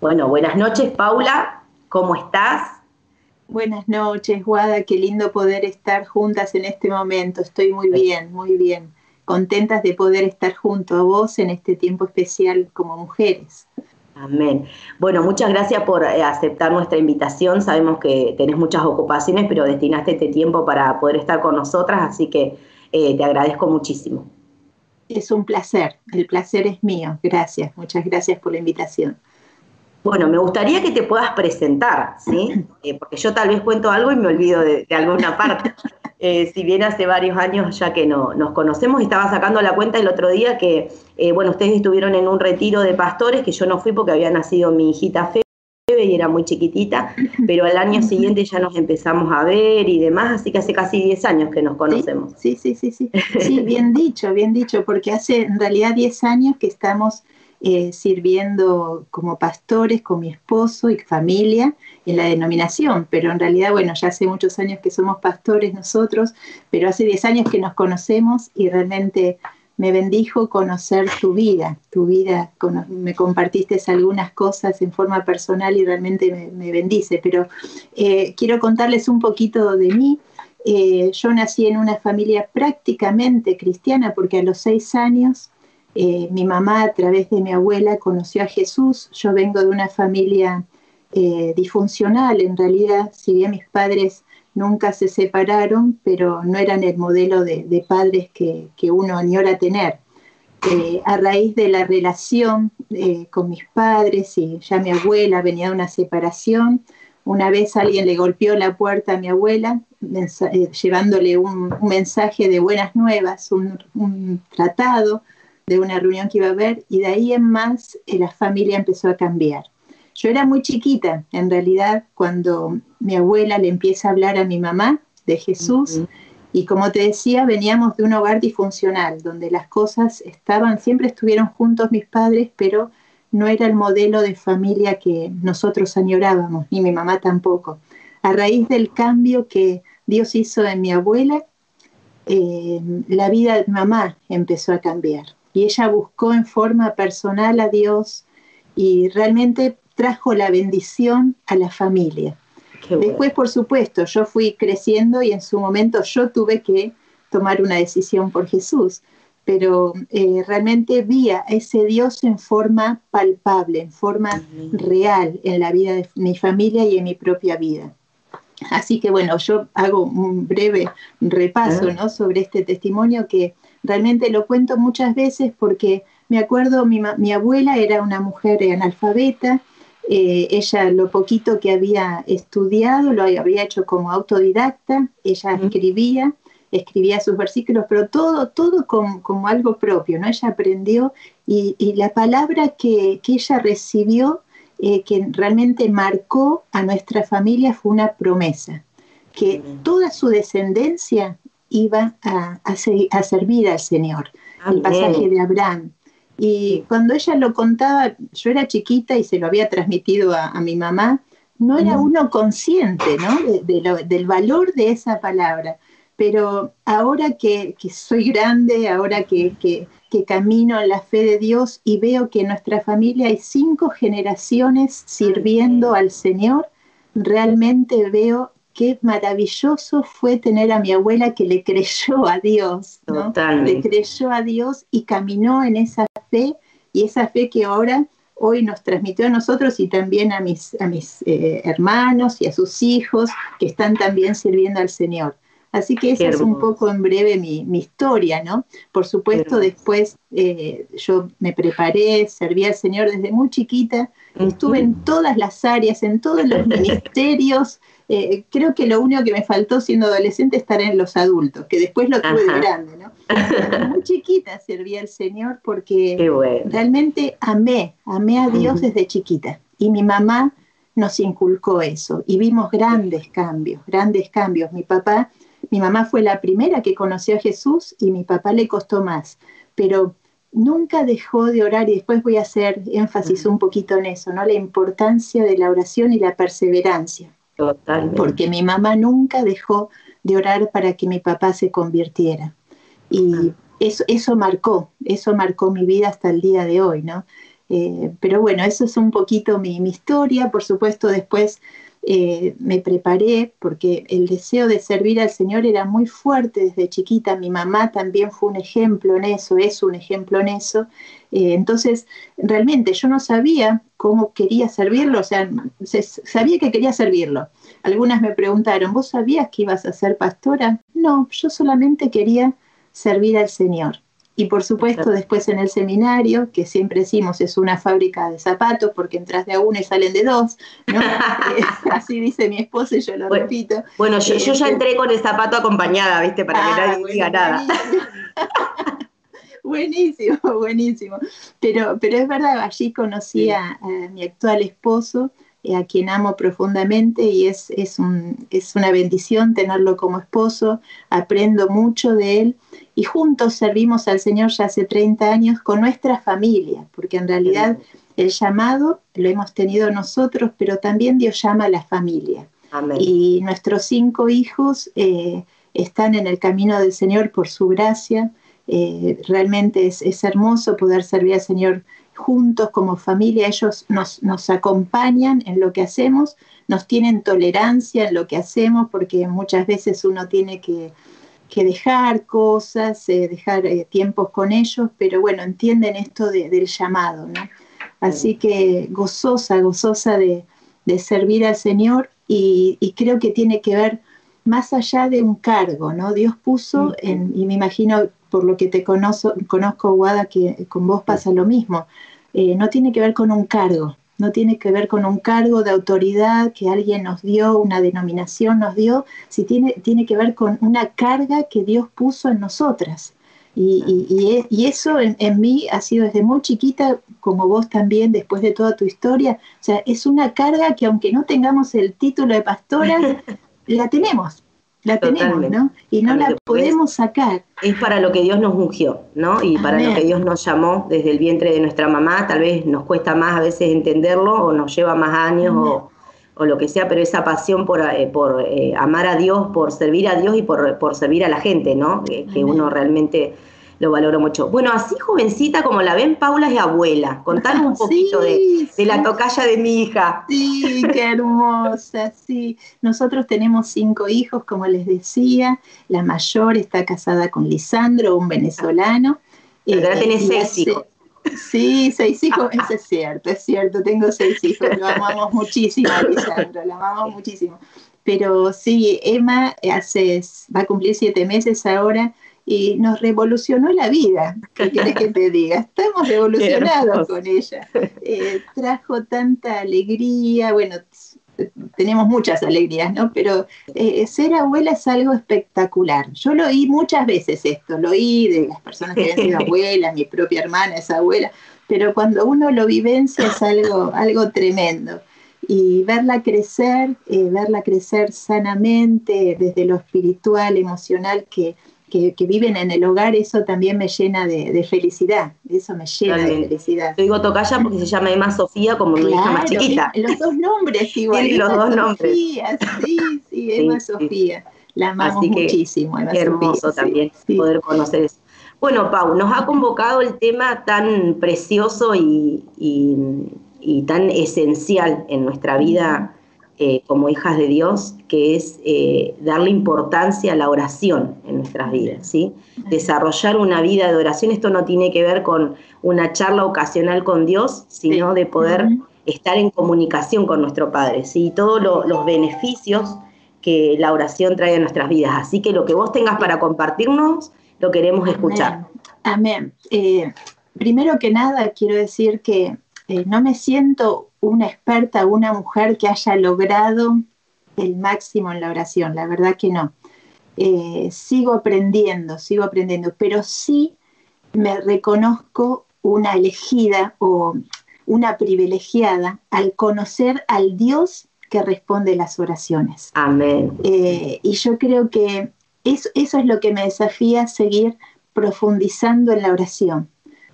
Bueno, buenas noches, Paula. ¿Cómo estás? Buenas noches, Guada. Qué lindo poder estar juntas en este momento. Estoy muy bien, muy bien. Contentas de poder estar junto a vos en este tiempo especial como mujeres. Amén. Bueno, muchas gracias por eh, aceptar nuestra invitación. Sabemos que tenés muchas ocupaciones, pero destinaste este tiempo para poder estar con nosotras, así que eh, te agradezco muchísimo. Es un placer, el placer es mío. Gracias, muchas gracias por la invitación. Bueno, me gustaría que te puedas presentar, ¿sí? Eh, porque yo tal vez cuento algo y me olvido de, alguna parte. Eh, si bien hace varios años ya que no, nos conocemos, estaba sacando la cuenta el otro día que, eh, bueno, ustedes estuvieron en un retiro de pastores, que yo no fui porque había nacido mi hijita Febe y era muy chiquitita, pero al año siguiente ya nos empezamos a ver y demás, así que hace casi 10 años que nos conocemos. Sí, sí, sí, sí. Sí, bien dicho, bien dicho, porque hace en realidad 10 años que estamos eh, sirviendo como pastores con mi esposo y familia en la denominación, pero en realidad, bueno, ya hace muchos años que somos pastores nosotros, pero hace 10 años que nos conocemos y realmente me bendijo conocer tu vida, tu vida, me compartiste algunas cosas en forma personal y realmente me, bendice, pero eh, quiero contarles un poquito de mí. Eh, yo nací en una familia prácticamente cristiana porque a los seis años eh, mi mamá a través de mi abuela conoció a Jesús. Yo vengo de una familia eh, disfuncional, en realidad, si bien mis padres nunca se separaron, pero no eran el modelo de, padres que, uno añora tener. Eh, a raíz de la relación con mis padres y ya mi abuela venía de una separación, una vez alguien le golpeó la puerta a mi abuela llevándole un, mensaje de buenas nuevas, un tratado de una reunión que iba a haber y de ahí en más eh, la familia empezó a cambiar. Yo era muy chiquita, en realidad, cuando mi abuela le empieza a hablar a mi mamá de Jesús. Y como te decía, veníamos de un hogar disfuncional, donde las cosas estaban, siempre estuvieron juntos mis padres, pero no era el modelo de familia que nosotros añorábamos, ni mi mamá tampoco. A raíz del cambio que Dios hizo en mi abuela, eh, la vida de mamá empezó a cambiar y ella buscó en forma personal a Dios y realmente trajo la bendición a la familia. Después, por supuesto, yo fui creciendo y en su momento yo tuve que tomar una decisión por Jesús, pero eh, realmente vi a ese Dios en forma palpable, en forma real en la vida de mi familia y en mi propia vida. Así que bueno, yo hago un breve repaso ¿no? sobre este testimonio que Realmente lo cuento muchas veces porque me acuerdo, mi, mi abuela era una mujer analfabeta, eh, ella lo poquito que había estudiado lo había hecho como autodidacta, ella escribía, escribía sus versículos, pero todo, todo como, algo propio, ¿no? Ella aprendió y, la palabra que, ella recibió, eh, que realmente marcó a nuestra familia, fue una promesa, que toda su descendencia iba a, a, servir al Señor, el pasaje de Abraham. Y cuando ella lo contaba, yo era chiquita y se lo había transmitido a, mi mamá, no era uno consciente ¿no? del valor de esa palabra. Pero ahora que, soy grande, ahora que, que, camino en la fe de Dios y veo que en nuestra familia hay cinco generaciones sirviendo al Señor, realmente veo qué maravilloso fue tener a mi abuela que le creyó a Dios, ¿no? le creyó a Dios y caminó en esa fe y esa fe que ahora hoy nos transmitió a nosotros y también a mis, a mis eh, hermanos y a sus hijos que están también sirviendo al Señor. Así que esa es un poco en breve mi, historia, ¿no? Por supuesto, después eh, yo me preparé, serví al Señor desde muy chiquita, estuve en todas las áreas, en todos los ministerios, eh, creo que lo único que me faltó siendo adolescente estar en los adultos, que después lo tuve de grande, ¿no? Muy chiquita serví al Señor porque realmente amé, amé a Dios desde chiquita. Y mi mamá nos inculcó eso y vimos grandes cambios, grandes cambios. Mi papá, mi mamá fue la primera que conoció a Jesús y mi papá le costó más, pero nunca dejó de orar y después voy a hacer énfasis un poquito en eso, ¿no? La importancia de la oración y la perseverancia. Porque mi mamá nunca dejó de orar para que mi papá se convirtiera. Y eso, eso marcó, eso marcó mi vida hasta el día de hoy, ¿no? Eh, pero bueno, eso es un poquito mi, mi historia. Por supuesto, después eh, me preparé porque el deseo de servir al Señor era muy fuerte desde chiquita. Mi mamá también fue un ejemplo en eso, es un ejemplo en eso. Eh, entonces, realmente yo no sabía cómo quería servirlo, o sea, sabía que quería servirlo. Algunas me preguntaron, ¿vos sabías que ibas a ser pastora? No, yo solamente quería servir al Señor. Y por supuesto, después en el seminario, que siempre decimos es una fábrica de zapatos porque entras de a uno y salen de dos, ¿no? Eh, así dice mi esposa y yo lo repito. Bueno, yo, ya este entré con el zapato acompañada, ¿viste? Para que ah, nadie diga nada. buenísimo, buenísimo. Pero, pero es verdad, allí conocí a, mi actual esposo, eh, a quien amo profundamente y es, es, un, es una bendición tenerlo como esposo, aprendo mucho de él y juntos servimos al Señor ya hace 30 años con nuestra familia, porque en realidad el llamado lo hemos tenido nosotros, pero también Dios llama a la familia. Y nuestros cinco hijos eh, están en el camino del Señor por su gracia. Eh, realmente es, hermoso poder servir al Señor juntos como familia. Ellos nos, nos acompañan en lo que hacemos, nos tienen tolerancia en lo que hacemos, porque muchas veces uno tiene que que dejar cosas, eh, dejar eh, tiempos con ellos, pero bueno, entienden esto del llamado, ¿no? Así que gozosa, gozosa de, servir al Señor y, creo que tiene que ver más allá de un cargo, ¿no? Dios puso, en, y me imagino por lo que te conozco, conozco Guada, que con vos pasa lo mismo, eh, no tiene que ver con un cargo, no tiene que ver con un cargo de autoridad que alguien nos dio, una denominación nos dio, si tiene, tiene que ver con una carga que Dios puso en nosotras. Y, y, eso en, mí ha sido desde muy chiquita, como vos también, después de toda tu historia. O sea, es una carga que aunque no tengamos el título de pastora, la tenemos la tenemos, ¿no? Y no la podemos sacar. Es para lo que Dios nos ungió, ¿no? Y para lo que Dios nos llamó desde el vientre de nuestra mamá. Tal vez nos cuesta más a veces entenderlo o nos lleva más años o, lo que sea, pero esa pasión por, eh, por eh, amar a Dios, por servir a Dios y por, por servir a la gente, ¿no? que uno realmente lo valoro mucho. Bueno, así jovencita como la ven, Paula es abuela. Contanos un poquito de, la tocaya de mi hija. Sí, qué hermosa, sí. Nosotros tenemos cinco hijos, como les decía. La mayor está casada con Lisandro, un venezolano. Pero ahora eh, tenés seis hijos. Sí, seis hijos, eso es cierto, es cierto, tengo seis hijos, lo amamos muchísimo Lisandro, lo amamos muchísimo. Pero sí, Emma hace, va a cumplir siete meses ahora, y nos revolucionó la vida. ¿Qué quieres que te diga? Estamos revolucionados con ella. Eh, trajo tanta alegría, bueno, tenemos muchas alegrías, ¿no? Pero eh, ser abuela es algo espectacular. Yo lo oí muchas veces esto, lo oí de las personas que han sido abuelas, mi propia hermana es abuela, pero cuando uno lo vivencia es algo, algo tremendo. Y verla crecer, eh, verla crecer sanamente desde lo espiritual, emocional, que que, viven en el hogar, eso también me llena de, felicidad, eso me llena de felicidad. Yo digo Tocaya porque se llama Emma Sofía como mi hija más chiquita. Los dos nombres igual. los dos nombres. Sofía, sí, sí, Emma Sofía. La amamos muchísimo, Emma hermoso también poder conocer eso. Bueno, Pau, nos ha convocado el tema tan precioso y, y tan esencial en nuestra vida eh, como hijas de Dios, que es eh, darle importancia a la oración en nuestras vidas, ¿sí? Desarrollar una vida de oración, esto no tiene que ver con una charla ocasional con Dios, sino de poder estar en comunicación con nuestro Padre, ¿sí? Todos los beneficios que la oración trae a nuestras vidas. Así que lo que vos tengas para compartirnos, lo queremos escuchar. Amén. Eh, primero que nada, quiero decir que no me siento una experta, una mujer que haya logrado el máximo en la oración, la verdad que no. Eh, sigo aprendiendo, sigo aprendiendo, pero sí me reconozco una elegida o una privilegiada al conocer al Dios que responde las oraciones. Amén. Eh, y yo creo que eso, eso es lo que me desafía a seguir profundizando en la oración,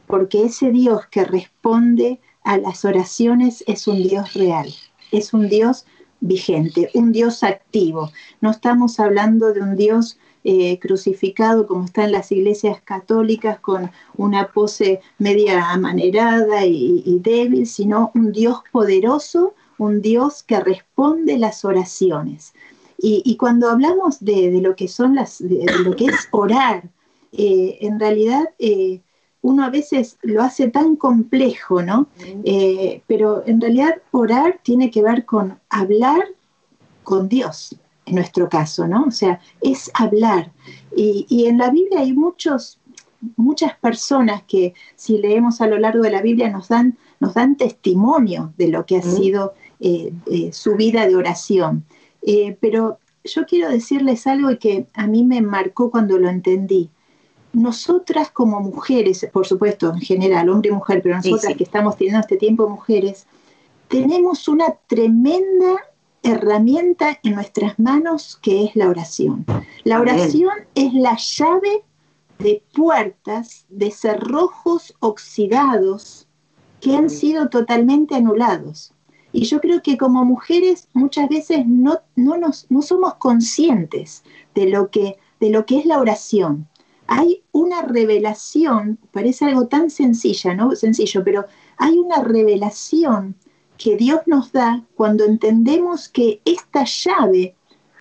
porque ese Dios que responde a las oraciones es un Dios real, es un Dios vigente, un Dios activo. No estamos hablando de un Dios eh, crucificado como está en las iglesias católicas con una pose media amanerada y, débil, sino un Dios poderoso, un Dios que responde las oraciones. Y, cuando hablamos de, lo que son las, de, lo que es orar, eh, en realidad eh, uno a veces lo hace tan complejo, ¿no? pero en realidad orar tiene que ver con hablar con Dios, en nuestro caso, ¿no? O sea, es hablar. Y, en la Biblia hay muchos, muchas personas que si leemos a lo largo de la Biblia nos dan, nos dan testimonio de lo que ha sido eh, eh, su vida de oración. Eh, pero yo quiero decirles algo que a mí me marcó cuando lo entendí. Nosotras como mujeres, por supuesto, en general, hombre y mujer, pero nosotras que estamos teniendo este tiempo mujeres, tenemos una tremenda herramienta en nuestras manos que es la oración. La oración es la llave de puertas, de cerrojos oxidados que han sido totalmente anulados. Y yo creo que como mujeres muchas veces no, no, nos, no somos conscientes de lo, que, de lo que es la oración. Hay una revelación, parece algo tan sencilla, ¿no? Sencillo, pero hay una revelación que Dios nos da cuando entendemos que esta llave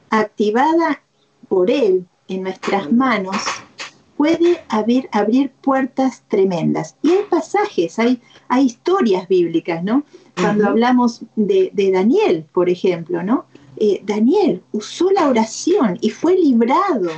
activada por Él en nuestras manos puede abrir, abrir puertas tremendas. Y hay pasajes, hay, hay historias bíblicas, ¿no? Cuando hablamos de, Daniel, por ejemplo, ¿no? Eh, Daniel usó la oración y fue librado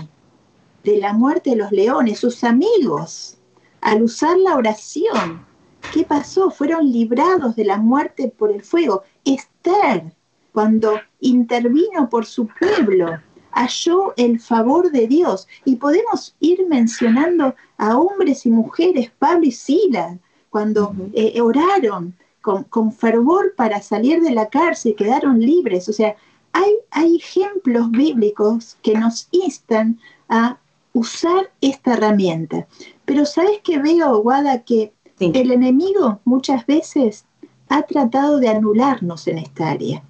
de la muerte de los leones, sus amigos, al usar la oración ¿Qué pasó? Fueron librados de la muerte por el fuego. Esther, cuando intervino por su pueblo, halló el favor de Dios. Y podemos ir mencionando a hombres y mujeres, Pablo y Sila, cuando eh, oraron con, fervor para salir de la cárcel, quedaron libres. O sea, hay, hay ejemplos bíblicos que nos instan a usar esta herramienta. Pero ¿sabes qué veo, Guada? Que el enemigo muchas veces ha tratado de anularnos en esta área,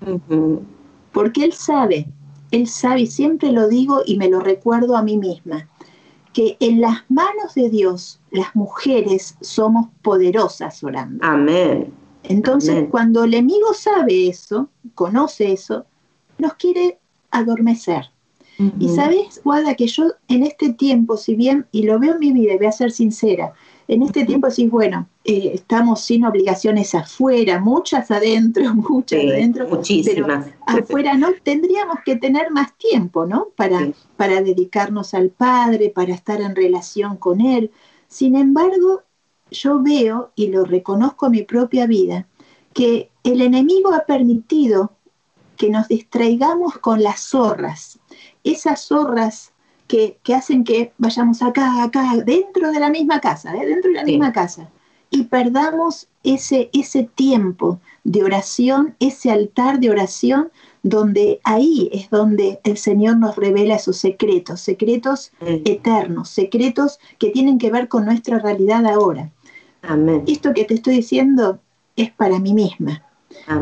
porque él sabe, él sabe, y siempre lo digo y me lo recuerdo a mí misma, que en las manos de Dios las mujeres somos poderosas orando. Amén. Entonces, cuando el enemigo sabe eso, conoce eso, nos quiere adormecer. Y sabes, Guada, que yo en este tiempo, si bien, y lo veo en mi vida, y voy a ser sincera, en este tiempo sí, bueno, eh, estamos sin obligaciones afuera, muchas adentro, muchas adentro. Muchísimas. Pero afuera no, tendríamos que tener más tiempo, ¿no? Para, para dedicarnos al Padre, para estar en relación con Él. Sin embargo, yo veo y lo reconozco en mi propia vida, que el enemigo ha permitido que nos distraigamos con las zorras. Esas zorras que, hacen que vayamos acá, acá, dentro de la misma casa, ¿eh? dentro de la misma casa, y perdamos ese, ese tiempo de oración, ese altar de oración, donde ahí es donde el Señor nos revela esos secretos, secretos eternos, secretos que tienen que ver con nuestra realidad ahora. Amén. Esto que te estoy diciendo es para mí misma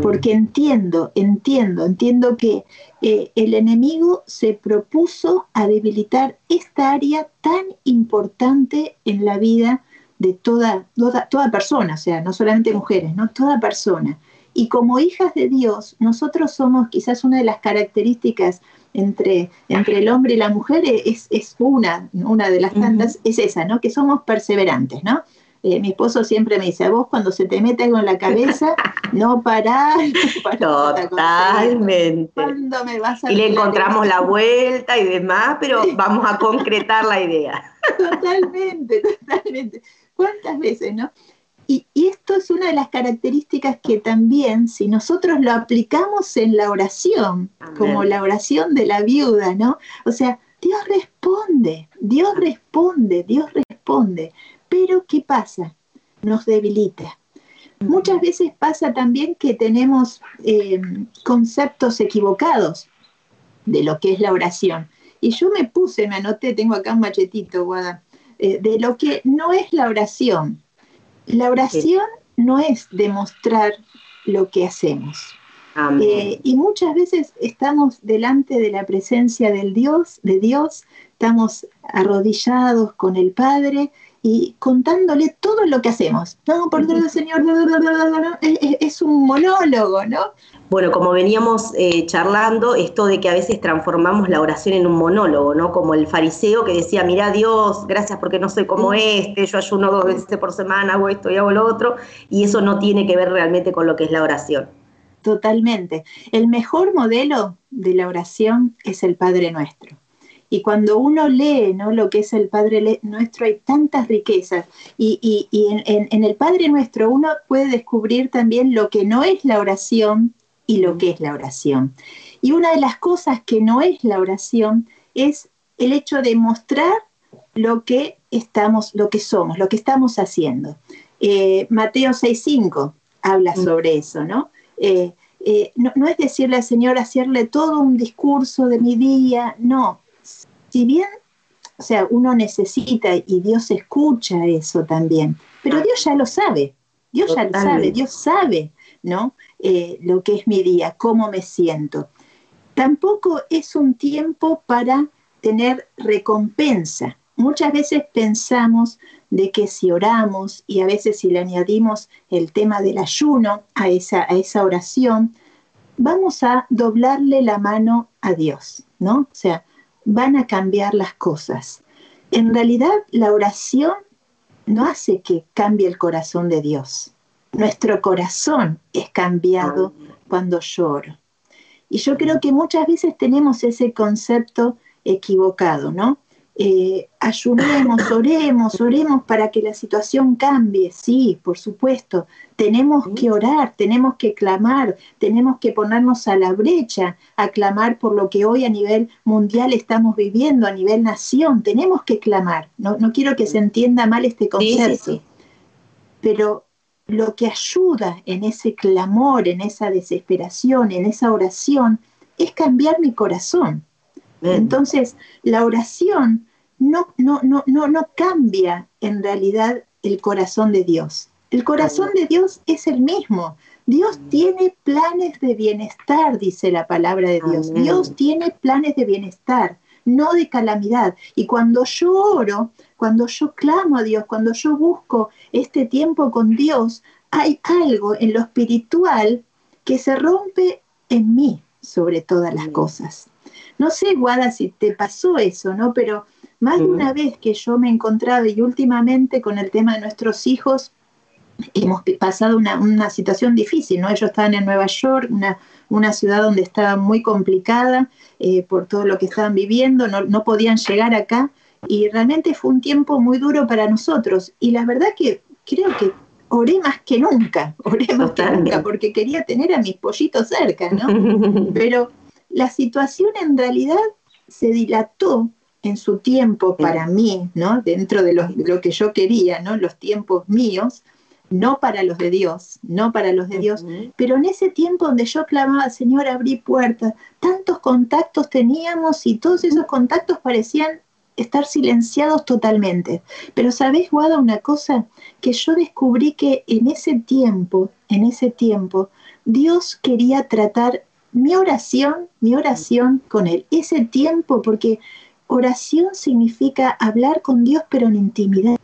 porque entiendo, entiendo, entiendo que eh, el enemigo se propuso a debilitar esta área tan importante en la vida de toda, toda, persona, o sea, no solamente mujeres, ¿no? Toda persona. Y como hijas de Dios, nosotros somos quizás una de las características entre, entre el hombre y la mujer, es, es una, una de las tantas, es esa, ¿no? Que somos perseverantes, ¿no? Eh, mi esposo siempre me dice, a vos cuando se te mete algo en la cabeza, no parás. Totalmente. me vas a y le encontramos la vuelta y demás, pero vamos a concretar la idea. Totalmente, totalmente. ¿Cuántas veces, no? Y, esto es una de las características que también, si nosotros lo aplicamos en la oración, como la oración de la viuda, ¿no? O sea, Dios responde, Dios responde, Dios responde. Pero ¿qué pasa? Nos debilita. Muchas veces pasa también que tenemos eh, conceptos equivocados de lo que es la oración. Y yo me puse, me anoté, tengo acá un machetito, Guada, eh, de lo que no es la oración. La oración no es demostrar lo que hacemos. Eh, y muchas veces estamos delante de la presencia del Dios, de Dios, estamos arrodillados con el Padre y contándole todo lo que hacemos. No, por Dios, Señor, es, un monólogo, ¿no? Bueno, como veníamos eh, charlando, esto de que a veces transformamos la oración en un monólogo, ¿no? Como el fariseo que decía, mira Dios, gracias porque no soy como este, yo ayuno dos veces por semana, hago esto y hago lo otro, y eso no tiene que ver realmente con lo que es la oración. Totalmente. El mejor modelo de la oración es el Padre Nuestro. Y cuando uno lee ¿no? lo que es el Padre Nuestro, hay tantas riquezas. Y, en, el Padre Nuestro uno puede descubrir también lo que no es la oración y lo que es la oración. Y una de las cosas que no es la oración es el hecho de mostrar lo que estamos, lo que somos, lo que estamos haciendo. Eh, Mateo 6.5 habla mm. sobre eso, ¿no? Eh, eh, no, no, es decirle al Señor, hacerle todo un discurso de mi día, no, si bien, o sea, uno necesita y Dios escucha eso también, pero Dios ya lo sabe, Dios ya lo sabe, Dios sabe, ¿no? Eh, lo que es mi día, cómo me siento. Tampoco es un tiempo para tener recompensa. Muchas veces pensamos de que si oramos y a veces si le añadimos el tema del ayuno a esa, a esa oración, vamos a doblarle la mano a Dios, ¿no? O sea, van a cambiar las cosas. En realidad, la oración no hace que cambie el corazón de Dios. Nuestro corazón es cambiado cuando lloro. Y yo creo que muchas veces tenemos ese concepto equivocado, ¿no? Eh, ayunemos, oremos, oremos para que la situación cambie, sí, por supuesto, tenemos que orar, tenemos que clamar, tenemos que ponernos a la brecha, a clamar por lo que hoy a nivel mundial estamos viviendo, a nivel nación, tenemos que clamar, no, quiero que se entienda mal este concepto, pero lo que ayuda en ese clamor, en esa desesperación, en esa oración, es cambiar mi corazón. Entonces, la oración no, no, no, no, no cambia en realidad el corazón de Dios. El corazón de Dios es el mismo. Dios tiene planes de bienestar, dice la palabra de Dios. Dios tiene planes de bienestar, no de calamidad. Y cuando yo oro, cuando yo clamo a Dios, cuando yo busco este tiempo con Dios, hay algo en lo espiritual que se rompe en mí sobre todas las cosas. No sé, Guada, si te pasó eso, ¿no? Pero más de una vez que yo me he encontrado y últimamente con el tema de nuestros hijos, hemos pasado una, situación difícil, ¿no? Ellos estaban en Nueva York, una, una ciudad donde estaba muy complicada eh, por todo lo que estaban viviendo, no, no, podían llegar acá y realmente fue un tiempo muy duro para nosotros. Y la verdad que creo que oré más que nunca, oré más que nunca, porque quería tener a mis pollitos cerca, ¿no? Pero la situación en realidad se dilató en su tiempo para mí, ¿no? Dentro de lo, que yo quería, ¿no? Los tiempos míos, no para los de Dios, no para los de Dios, pero en ese tiempo donde yo clamaba, Señor, abrí puertas, tantos contactos teníamos y todos esos contactos parecían estar silenciados totalmente. Pero sabes, Guada, una cosa, que yo descubrí que en ese tiempo, en ese tiempo, Dios quería tratar mi oración, mi oración con Él, ese tiempo, porque oración significa hablar con Dios, pero en intimidad,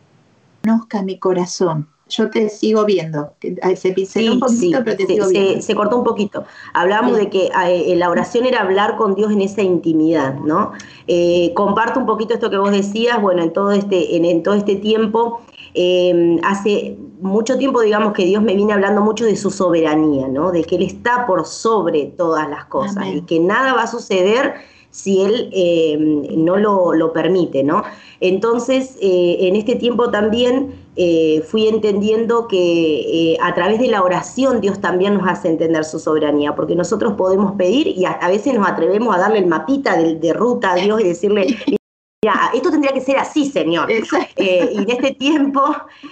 conozca mi corazón. Yo te sigo viendo. Se un poquito, pero te sigo viendo. Se, cortó un poquito. Hablamos de que eh, la oración era hablar con Dios en esa intimidad, ¿no? Eh, comparto un poquito esto que vos decías, bueno, en todo este, en todo este tiempo eh, hace mucho tiempo, digamos, que Dios me viene hablando mucho de su soberanía, ¿no? De que Él está por sobre todas las cosas y que nada va a suceder si Él eh, no lo, permite, ¿no? Entonces, eh, en este tiempo también fui entendiendo que a través de la oración Dios también nos hace entender su soberanía, porque nosotros podemos pedir y a, veces nos atrevemos a darle el mapita de, de ruta a Dios y decirle, ya, esto tendría que ser así, Señor. Eh, y en este tiempo,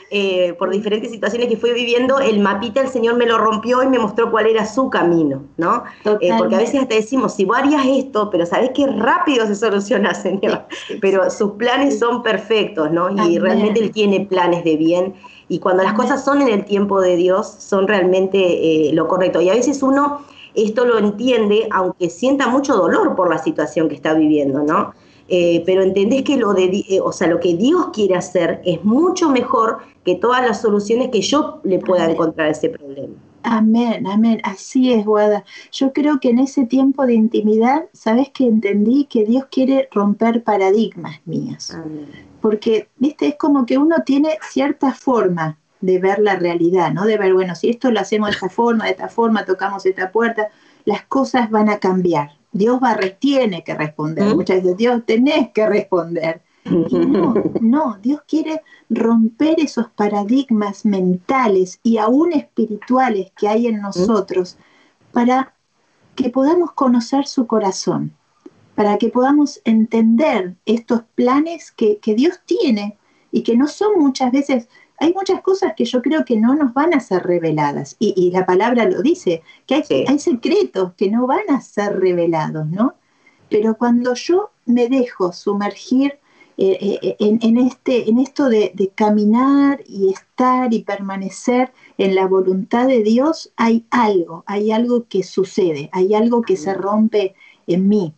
eh, por diferentes situaciones que fui viviendo, el mapita el Señor me lo rompió y me mostró cuál era su camino, ¿no? Eh, porque a veces hasta decimos, si vos harías esto, pero sabés qué rápido se soluciona, Señor. Pero sus planes son perfectos, ¿no? Y realmente Él tiene planes de bien. Y cuando las cosas son en el tiempo de Dios, son realmente lo correcto. Y a veces uno esto lo entiende, aunque sienta mucho dolor por la situación que está viviendo, ¿no? Eh, pero entendés que lo de, eh, o sea, lo que Dios quiere hacer es mucho mejor que todas las soluciones que yo le pueda encontrar a ese problema. Amén, amén. Así es, Guada. Yo creo que en ese tiempo de intimidad, ¿sabes que entendí que Dios quiere romper paradigmas míos? Porque, viste, es como que uno tiene cierta forma de ver la realidad, ¿no? De ver, bueno, si esto lo hacemos de esta forma, de esta forma, tocamos esta puerta, las cosas van a cambiar. Dios va, tiene que responder. Muchas veces, Dios, tenés que responder. no, no, Dios quiere romper esos paradigmas mentales y aún espirituales que hay en nosotros para que podamos conocer su corazón, para que podamos entender estos planes que, que Dios tiene y que no son muchas veces hay muchas cosas que yo creo que no nos van a ser reveladas. Y, la palabra lo dice, que hay, secretos que no van a ser revelados, ¿no? Pero cuando yo me dejo sumergir eh, eh, en, este, en esto de, de, caminar y estar y permanecer en la voluntad de Dios, hay algo, hay algo que sucede, hay algo que se rompe en mí.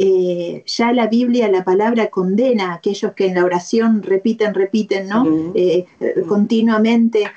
Eh, ya la Biblia, la palabra condena a aquellos que en la oración repiten, repiten, ¿no? Eh, eh, continuamente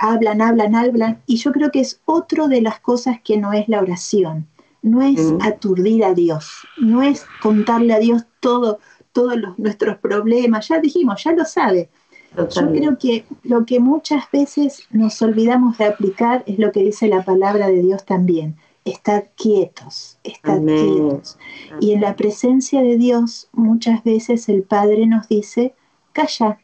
hablan, hablan, hablan. Y yo creo que es otro de las cosas que no es la oración. No es aturdir a Dios, no es contarle a Dios todo, todos nuestros problemas. Ya dijimos, ya lo sabe. Yo creo que lo que muchas veces nos olvidamos de aplicar es lo que dice la palabra de Dios también estad quietos, estad quietos. Y en la presencia de Dios muchas veces el Padre nos dice, calla,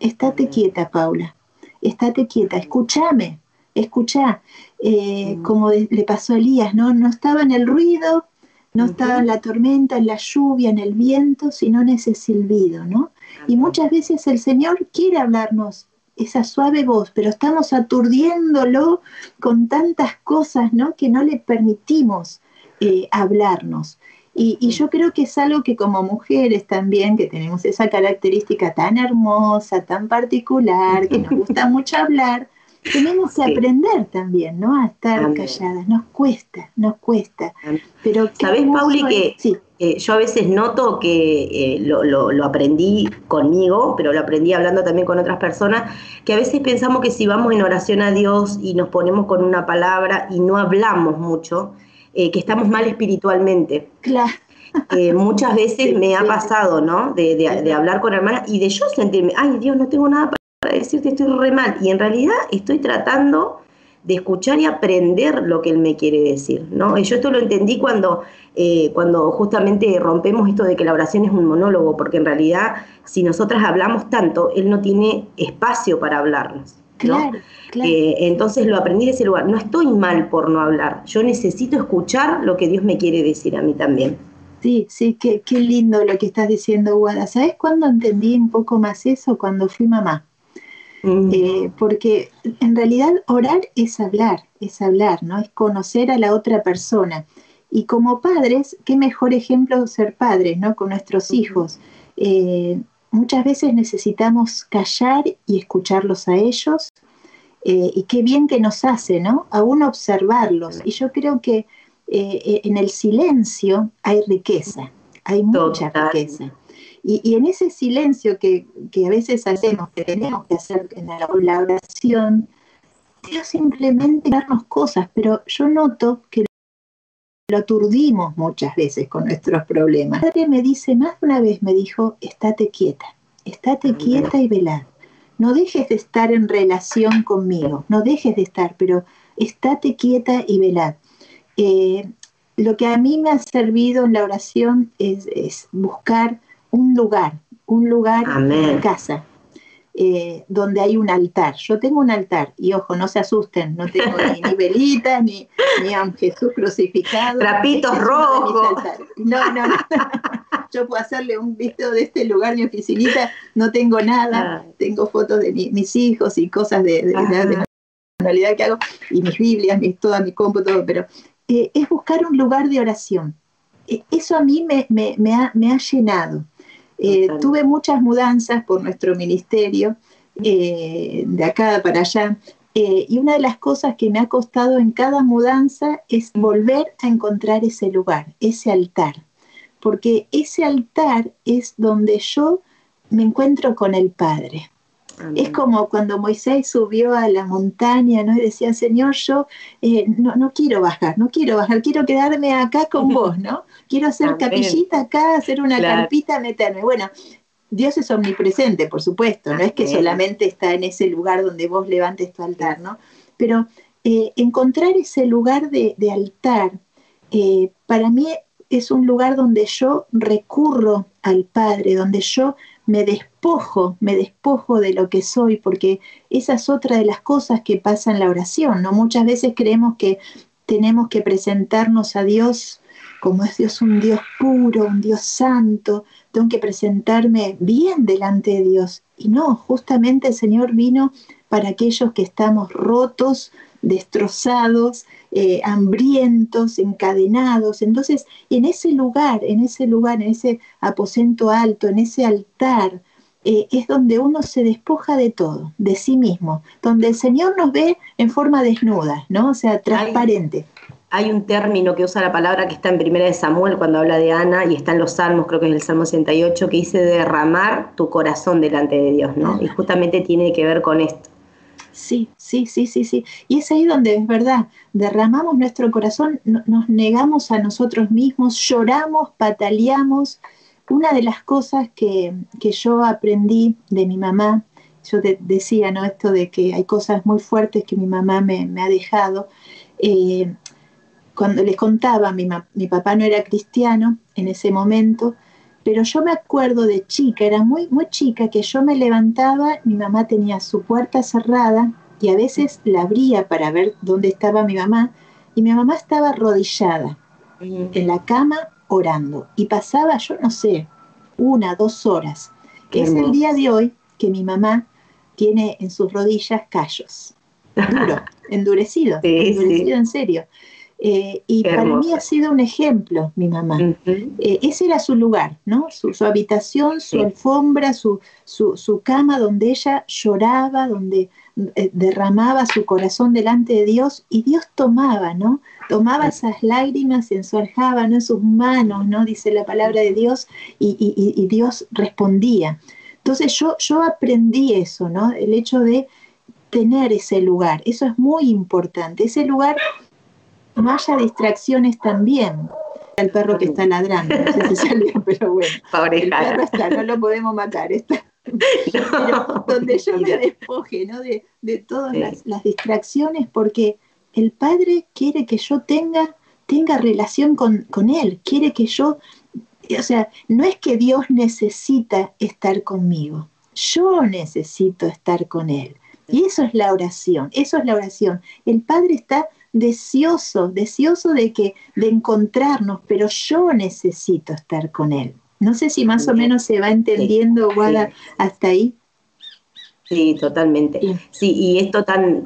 estate quieta, Paula, estate quieta, escúchame, escucha, eh, como le pasó a Elías, ¿no? No estaba en el ruido, no estaba en la tormenta, en la lluvia, en el viento, sino en ese silbido, ¿no? Y muchas veces el Señor quiere hablarnos esa suave voz, pero estamos aturdiéndolo con tantas cosas, ¿no? Que no le permitimos eh, hablarnos. Y, yo creo que es algo que como mujeres también, que tenemos esa característica tan hermosa, tan particular, que nos gusta mucho hablar, tenemos que aprender también, ¿no? A estar calladas. Nos cuesta, nos cuesta. Pero ¿Sabes, Pauli, que sí. yo a veces noto que eh, lo, aprendí conmigo, pero lo aprendí hablando también con otras personas, que a veces pensamos que si vamos en oración a Dios y nos ponemos con una palabra y no hablamos mucho, eh, que estamos mal espiritualmente. Claro. Eh, muchas veces me ha pasado, ¿no? De, de, hablar con hermanas y de yo sentirme, ay Dios, no tengo nada para para decirte estoy re mal. Y en realidad estoy tratando de escuchar y aprender lo que él me quiere decir, ¿no? Y yo esto lo entendí cuando, eh, cuando justamente rompemos esto de que la oración es un monólogo, porque en realidad si nosotras hablamos tanto, él no tiene espacio para hablarnos. Claro, eh, entonces lo aprendí de ese lugar. No estoy mal por no hablar. Yo necesito escuchar lo que Dios me quiere decir a mí también. Sí, sí, qué, qué lindo lo que estás diciendo, Guada. ¿Sabes cuándo entendí un poco más eso? Cuando fui mamá. Eh, porque en realidad orar es hablar, es hablar, ¿no? Es conocer a la otra persona. Y como padres, qué mejor ejemplo ser padres, ¿no? Con nuestros hijos. Eh, muchas veces necesitamos callar y escucharlos a ellos. Eh, y qué bien que nos hace, ¿no? Aún observarlos. Y yo creo que en el silencio hay riqueza, hay mucha riqueza. Y, en ese silencio que, a veces hacemos, que tenemos que hacer en la, oración, Dios simplemente darnos cosas, pero yo noto que lo aturdimos muchas veces con nuestros problemas. Padre me dice, más de una vez me dijo, estate quieta, estate quieta y velad. No dejes de estar en relación conmigo, no dejes de estar, pero estate quieta y velad. Eh, lo que a mí me ha servido en la oración es, es buscar un lugar, un lugar en casa, eh, donde hay un altar. Yo tengo un altar, y ojo, no se asusten, no tengo ni, velitas, ni, ni, a Jesús crucificado. Trapitos rojos. No, no, no. Yo puedo hacerle un visto de este lugar, mi oficinita, no tengo nada, ah. tengo fotos de mis hijos y cosas de, de, la realidad que hago, y mis Biblias, mis, toda mi compu, todo, pero eh, es buscar un lugar de oración. E, eso a mí me, me, me, ha, me ha llenado. Eh, tuve muchas mudanzas por nuestro ministerio, eh, de acá para allá, Eh, y una de las cosas que me ha costado en cada mudanza es volver a encontrar ese lugar, ese altar, porque ese altar es donde yo me encuentro con el Padre. Es como cuando Moisés subió a la montaña, ¿no? Y decía, Señor, yo eh, no, quiero bajar, no quiero bajar, quiero quedarme acá con vos, ¿no? Quiero hacer capillita acá, hacer una carpita, meterme. Bueno, Dios es omnipresente, por supuesto, no es que solamente está en ese lugar donde vos levantes tu altar, ¿no? Pero eh, encontrar ese lugar de, altar, eh, para mí es un lugar donde yo recurro al Padre, donde yo me despojo, me despojo de lo que soy, porque esa es otra de las cosas que pasa en la oración, ¿no? Muchas veces creemos que tenemos que presentarnos a Dios como es Dios un Dios puro, un Dios santo, tengo que presentarme bien delante de Dios. Y no, justamente el Señor vino para aquellos que estamos rotos, destrozados, eh, hambrientos, encadenados. Entonces, en ese lugar, en ese lugar, en ese aposento alto, en ese altar, eh, es donde uno se despoja de todo, de sí mismo, donde el Señor nos ve en forma desnuda, ¿no? O sea, transparente hay un término que usa la palabra que está en Primera de Samuel cuando habla de Ana y está en los Salmos, creo que es el Salmo 68, que dice derramar tu corazón delante de Dios, ¿no? Y justamente tiene que ver con esto. Sí, sí, sí, sí, sí. Y es ahí donde es verdad, derramamos nuestro corazón, nos negamos a nosotros mismos, lloramos, pataleamos. Una de las cosas que, yo aprendí de mi mamá, yo decía, ¿no? Esto de que hay cosas muy fuertes que mi mamá me, ha dejado. Eh, cuando les contaba, mi, mi papá no era cristiano en ese momento, pero yo me acuerdo de chica, era muy, muy chica, que yo me levantaba, mi mamá tenía su puerta cerrada y a veces la abría para ver dónde estaba mi mamá, y mi mamá estaba arrodillada en la cama orando. Y pasaba, yo no sé, una, dos horas. es el día de hoy que mi mamá tiene en sus rodillas callos. Duro, endurecido, endurecido en serio. Eh, y para mí ha sido un ejemplo mi mamá. Eh, ese era su lugar, ¿no? Su, habitación, su alfombra, su, su, cama donde ella lloraba, donde eh, derramaba su corazón delante de Dios y Dios tomaba, ¿no? Tomaba esas lágrimas en su aljaba, ¿no? En sus manos, ¿no? Dice la palabra de Dios y, y Dios respondía. Entonces yo, yo aprendí eso, ¿no? El hecho de tener ese lugar, eso es muy importante, ese lugar no haya distracciones también. El perro que está ladrando, no sé si salió, pero bueno. el perro está, no lo podemos matar. Está. Pero donde yo me despoje ¿no? de, de todas las, las, distracciones, porque el Padre quiere que yo tenga, tenga relación con, con Él, quiere que yo, o sea, no es que Dios necesita estar conmigo, yo necesito estar con Él. Y eso es la oración, eso es la oración. El Padre está deseoso, deseoso de que de encontrarnos, pero yo necesito estar con él. No sé si más o menos se va entendiendo, Guada, hasta ahí. Sí, totalmente. Sí, y esto tan,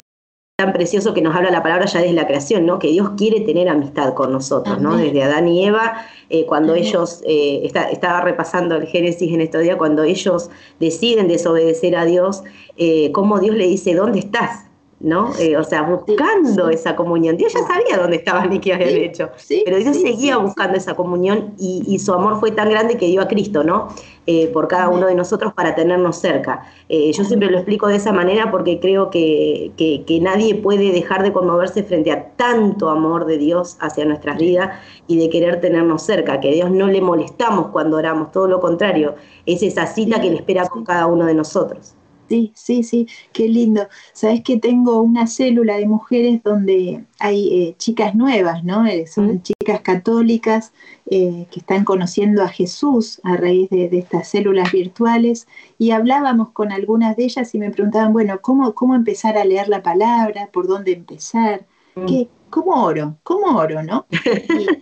tan precioso que nos habla la palabra ya desde la creación, ¿no? Que Dios quiere tener amistad con nosotros, ¿no? Desde Adán y Eva, eh, cuando ellos, eh, estaba repasando el Génesis en estos días, cuando ellos deciden desobedecer a Dios, eh, cómo Dios le dice, ¿dónde estás? ¿No? Eh, o sea, buscando esa comunión. Dios ya sabía dónde estaban y qué habían hecho, pero Dios seguía buscando esa comunión y, su amor fue tan grande que dio a Cristo, ¿no? Eh, por cada uno de nosotros para tenernos cerca. Eh, yo siempre lo explico de esa manera porque creo que, que, nadie puede dejar de conmoverse frente a tanto amor de Dios hacia nuestras vidas y de querer tenernos cerca, que a Dios no le molestamos cuando oramos, todo lo contrario, es esa cita que le espera con cada uno de nosotros. Sí, sí, sí, qué lindo. Sabes que tengo una célula de mujeres donde hay eh, chicas nuevas, ¿no? Eh, son chicas católicas eh, que están conociendo a Jesús a raíz de, estas células virtuales y hablábamos con algunas de ellas y me preguntaban, bueno, ¿cómo, cómo empezar a leer la palabra? ¿Por dónde empezar? Mm. ¿Qué, ¿Cómo oro? ¿Cómo oro, no?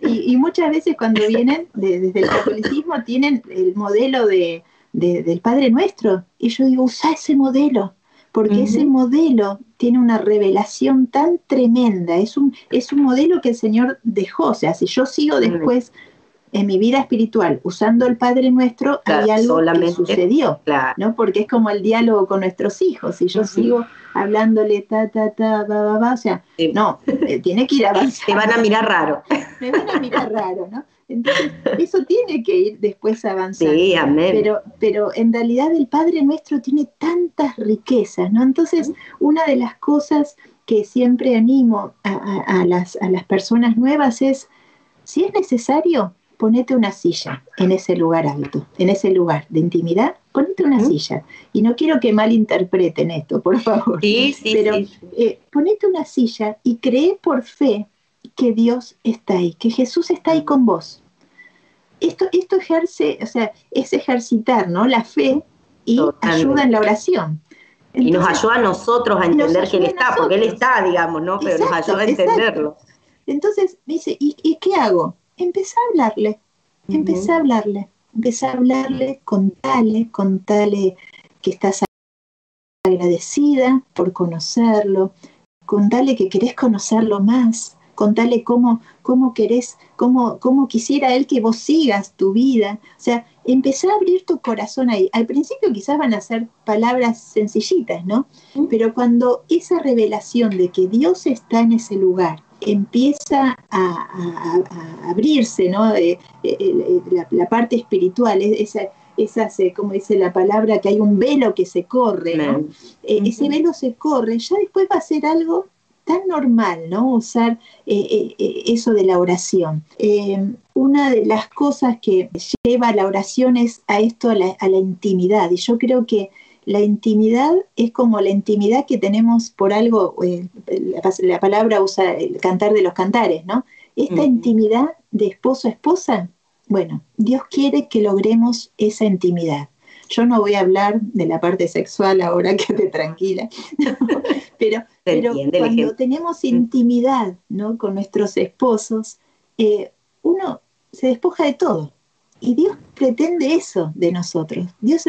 Y, muchas veces cuando vienen desde el catolicismo tienen el modelo de del Padre Nuestro. Y yo digo, usa ese modelo, porque ese modelo tiene una revelación tan tremenda, es un, es un modelo que el Señor dejó, o sea, si yo sigo después en mi vida espiritual, usando el Padre Nuestro, hay algo que sucedió, ¿no? Porque es como el diálogo con nuestros hijos. Si yo sigo hablándole ta, ta, ta, va, va, va, o sea, no, eh, tiene que ir avanzando. Te van a mirar raro. Me van a mirar raro, ¿no? Entonces, eso tiene que ir después avanzando. Sí, amén. Pero, pero en realidad el Padre Nuestro tiene tantas riquezas, ¿no? Entonces, una de las cosas que siempre animo a, las, a las personas nuevas es, si es necesario, ponete una silla en ese lugar alto, en ese lugar de intimidad, ponete una silla. Y no quiero que malinterpreten esto, por favor. Sí, sí, pero eh, ponete una silla y cree por fe que Dios está ahí, que Jesús está ahí con vos. Esto, esto ejerce, o sea, es ejercitar ¿no? la fe y ayuda en la oración. y nos ayuda a nosotros a entender que Él está, porque Él está, digamos, ¿no? Pero nos ayuda a entenderlo. Entonces me dice, ¿y, qué hago? Empecé a hablarle, empecé a hablarle, empecé a hablarle, contale, contale que estás agradecida por conocerlo, contale que querés conocerlo más, contale cómo, cómo querés, cómo, cómo quisiera él que vos sigas tu vida. O sea, empezar a abrir tu corazón ahí. Al principio quizás van a ser palabras sencillitas, ¿no? Pero cuando esa revelación de que Dios está en ese lugar empieza a, abrirse, ¿no? Eh, eh, eh, la, parte espiritual, esa, esa, como dice la palabra, que hay un velo que se corre, ¿no? Ese velo se corre, ya después va a ser algo tan normal, ¿no? Usar eh, eh, eh, eso de la oración. una de las cosas que lleva a la oración es a esto, a la, intimidad. Y yo creo que la intimidad es como la intimidad que tenemos por algo, la, palabra usa el cantar de los cantares, ¿no? Esta intimidad de esposo a esposa, bueno, Dios quiere que logremos esa intimidad. Yo no voy a hablar de la parte sexual ahora, quédate tranquila, pero, pero cuando tenemos intimidad ¿no? con nuestros esposos, eh, uno se despoja de todo. Y Dios pretende eso de nosotros. Dios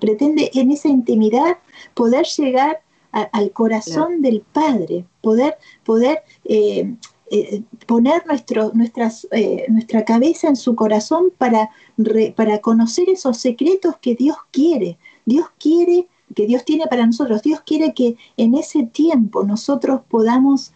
pretende en esa intimidad poder llegar al corazón del Padre, poder, poder eh, eh, poner nuestro, nuestras, eh, nuestra cabeza en su corazón para, para conocer esos secretos que Dios quiere. Dios quiere, que Dios tiene para nosotros. Dios quiere que en ese tiempo nosotros podamos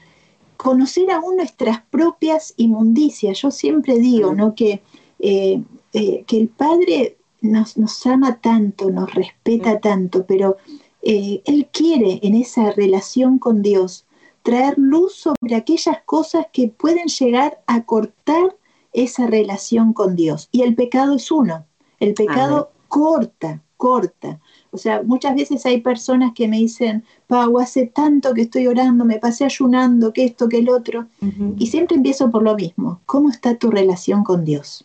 conocer aún nuestras propias inmundicias. Yo siempre digo ¿no? que, eh, que el Padre nos, nos, ama tanto, nos respeta tanto, pero Él quiere en esa relación con Dios traer luz sobre aquellas cosas que pueden llegar a cortar esa relación con Dios. Y el pecado es uno. El pecado corta, corta. O sea, muchas veces hay personas que me dicen, Pau, hace tanto que estoy orando, me pasé ayunando, que esto, que el otro. Y siempre empiezo por lo mismo. ¿Cómo está tu relación con Dios?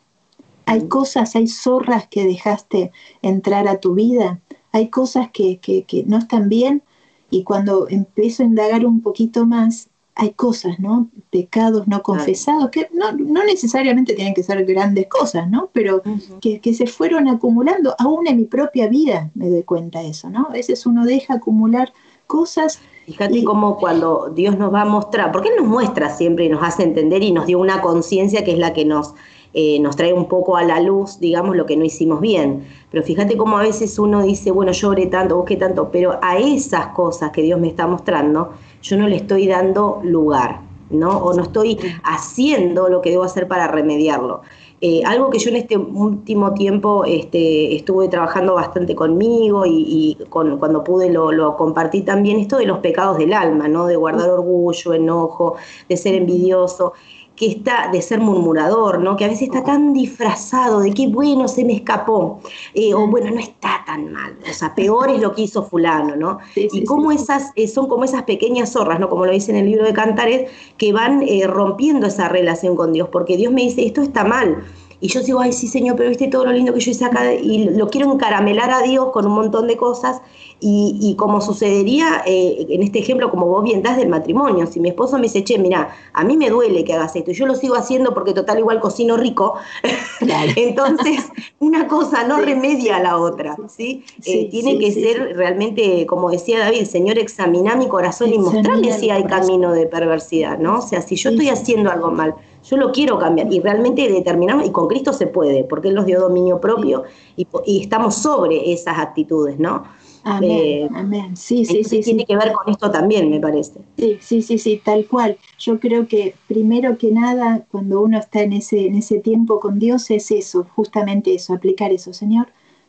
Hay cosas, hay zorras que dejaste entrar a tu vida, hay cosas que, que, que no están bien y cuando empiezo a indagar un poquito más, hay cosas, ¿no? Pecados no confesados, que no, necesariamente tienen que ser grandes cosas, ¿no? Pero que, se fueron acumulando, aún en mi propia vida me doy cuenta de eso, ¿no? A veces uno deja acumular cosas. Fíjate cómo cuando Dios nos va a mostrar, porque Él nos muestra siempre y nos hace entender y nos dio una conciencia que es la que nos eh, nos trae un poco a la luz, digamos, lo que no hicimos bien. Pero fíjate cómo a veces uno dice, bueno, lloré tanto, busqué tanto, pero a esas cosas que Dios me está mostrando, yo no le estoy dando lugar, ¿no? O no estoy haciendo lo que debo hacer para remediarlo. Eh, algo que yo en este último tiempo este, estuve trabajando bastante conmigo y, cuando pude lo, lo, compartí también, esto de los pecados del alma, ¿no? De guardar orgullo, enojo, de ser envidioso que está de ser murmurador, ¿no? Que a veces está tan disfrazado de que bueno, se me escapó, eh, o bueno, no está tan mal, o sea, peor es lo que hizo fulano, ¿no? y cómo esas eh, son como esas pequeñas zorras, ¿no? Como lo dice en el libro de Cantares, que van eh, rompiendo esa relación con Dios, porque Dios me dice, esto está mal. Y yo digo, ay, sí, Señor, pero viste todo lo lindo que yo hice acá y lo quiero encaramelar a Dios con un montón de cosas. Y, como sucedería eh, en este ejemplo, como vos bien das del matrimonio, si mi esposo me dice, che, mira, a mí me duele que hagas esto y yo lo sigo haciendo porque total igual cocino rico, entonces una cosa no remedia a la otra, ¿sí? Eh, tiene que ser realmente, como decía David, Señor, examina mi corazón y mostrarme si hay camino de perversidad, ¿no? O sea, si yo estoy haciendo algo mal, yo lo quiero cambiar y realmente determinamos, y con Cristo se puede, porque Él nos dio dominio propio y, estamos sobre esas actitudes, ¿no? Amén, eh, amén. Sí, sí, sí. Tiene que ver con esto también, me parece. Sí, sí, sí, sí, tal cual. Yo creo que primero que nada, cuando uno está en ese, en ese tiempo con Dios, es eso, justamente eso, aplicar eso. Señor,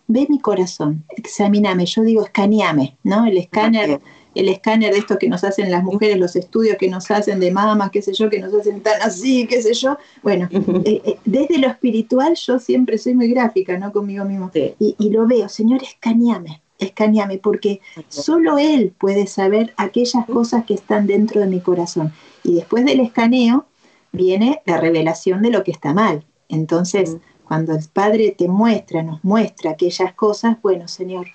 ve mi corazón, examíname. Yo digo, escaneame, ¿no? El escáner el escáner de estos que nos hacen las mujeres, los estudios que nos hacen de mamas, qué sé yo, que nos hacen tan así, qué sé yo. Bueno, eh, eh, desde lo espiritual yo siempre soy muy gráfica, ¿no? Conmigo mismo. Y, lo veo, Señor, escaneame, escaneame, porque solo Él puede saber aquellas cosas que están dentro de mi corazón. Y después del escaneo viene la revelación de lo que está mal. Entonces, cuando el Padre te muestra, nos muestra aquellas cosas, bueno, Señor,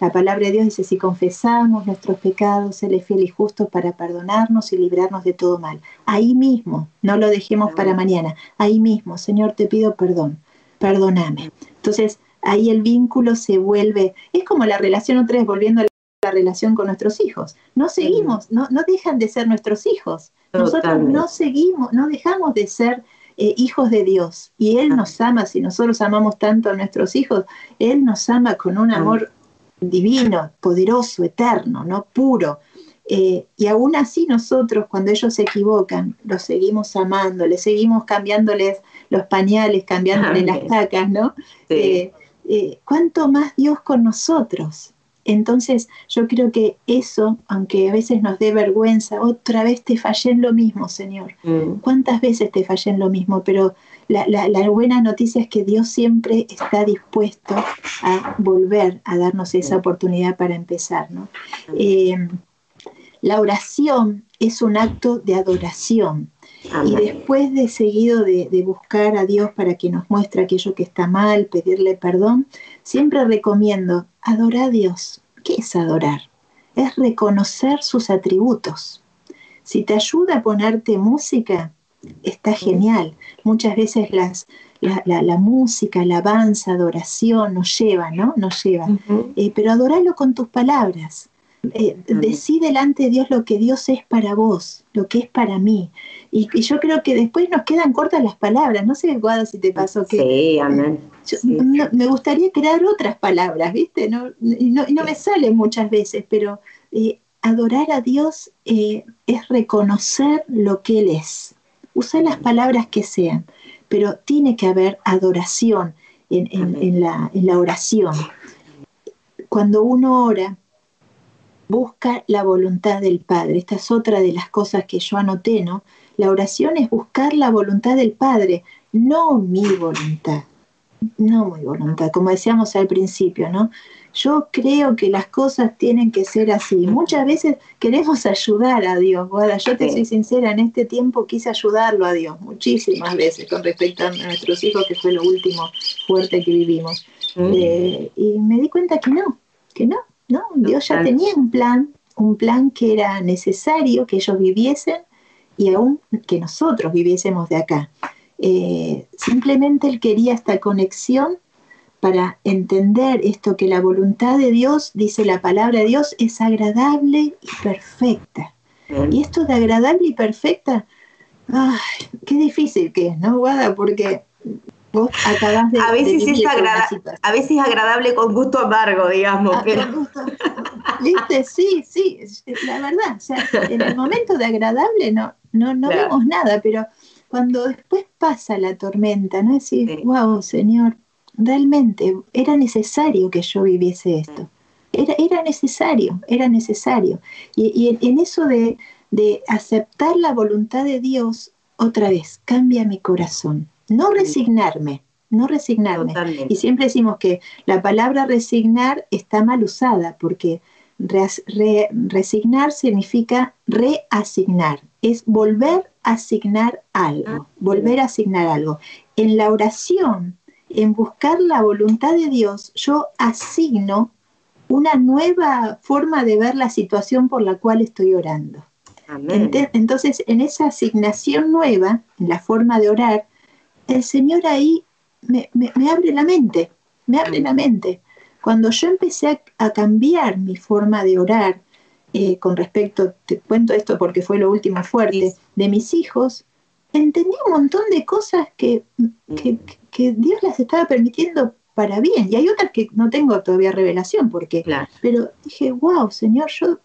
la palabra de Dios dice, si confesamos nuestros pecados, Él es fiel y justo para perdonarnos y librarnos de todo mal. Ahí mismo, no lo dejemos para mañana, ahí mismo, Señor, te pido perdón, perdóname. Entonces, ahí el vínculo se vuelve, es como la relación otra vez, volviendo a la relación con nuestros hijos. No seguimos, no, no dejan de ser nuestros hijos. Nosotros no seguimos, no dejamos de ser eh, hijos de Dios. Y Él nos ama, si nosotros amamos tanto a nuestros hijos, Él nos ama con un amor divino, poderoso, eterno, ¿no? Puro. Eh, y aún así nosotros, cuando ellos se equivocan, los seguimos amando, les seguimos cambiándoles los pañales, cambiándoles las cacas, ¿no? Eh, eh, ¿Cuánto más Dios con nosotros? Entonces yo creo que eso, aunque a veces nos dé vergüenza, otra vez te fallé en lo mismo, Señor. Mm. ¿Cuántas veces te fallé en lo mismo? Pero la, buena noticia es que Dios siempre está dispuesto a volver a darnos esa oportunidad para empezar. Eh, la oración es un acto de adoración. Y después de seguido de, buscar a Dios para que nos muestre aquello que está mal, pedirle perdón, siempre recomiendo adorar a Dios. ¿Qué es adorar? Es reconocer sus atributos. Si te ayuda a ponerte música, está genial. Muchas veces las, la, la, música, alabanza, adoración nos lleva, ¿no? Nos lleva. Eh, pero adoralo con tus palabras. Eh, decí delante de Dios lo que Dios es para vos, lo que es para mí. Y, yo creo que después nos quedan cortas las palabras. No sé, Guada, si te pasó que. Sí, amén. me gustaría crear otras palabras, ¿viste? No, y no, no me salen muchas veces, pero eh, adorar a Dios es reconocer lo que Él es usa las palabras que sean, pero tiene que haber adoración en, la, oración. Cuando uno ora, busca la voluntad del Padre. Esta es otra de las cosas que yo anoté, ¿no? La oración es buscar la voluntad del Padre, no mi voluntad, no mi voluntad, como decíamos al principio, ¿no? Yo creo que las cosas tienen que ser así. Muchas veces queremos ayudar a Dios, Guada. Yo te soy sincera, en este tiempo quise ayudarlo a Dios muchísimas veces con respecto a nuestros hijos, que fue lo último fuerte que vivimos. Mm. Eh, y me di cuenta que no, que no, no. Dios ya tenía un plan, un plan que era necesario que ellos viviesen y aún que nosotros viviésemos de acá. Eh, simplemente Él quería esta conexión para entender esto que la voluntad de Dios, dice la palabra de Dios, es agradable y perfecta. Y esto de agradable y perfecta, ay, qué difícil que es, ¿no, Guada? Porque vos acabás de... A veces, es, a veces agradable con gusto amargo, digamos. Ah, ¿Viste? Sí, sí, la verdad. O sea, en el momento de agradable no, no, no vemos nada, pero cuando después pasa la tormenta, ¿no? Es decir, wow, Señor, realmente era necesario que yo viviese esto. Era, era necesario, era necesario. Y, en, eso de, aceptar la voluntad de Dios, otra vez, cambia mi corazón. No resignarme, no resignarme. Y siempre decimos que la palabra resignar está mal usada, porque resignar significa reasignar, es volver a asignar algo, ah, volver a asignar algo. En la oración en buscar la voluntad de Dios, yo asigno una nueva forma de ver la situación por la cual estoy orando. Entonces, en esa asignación nueva, en la forma de orar, el Señor ahí me, abre la mente, me abre la mente. Cuando yo empecé a, cambiar mi forma de orar eh, con respecto, te cuento esto porque fue lo último fuerte, de mis hijos, entendí un montón de cosas que, que, Dios las estaba permitiendo para bien. Y hay otras que no tengo todavía revelación, porque, pero dije, wow, Señor, yo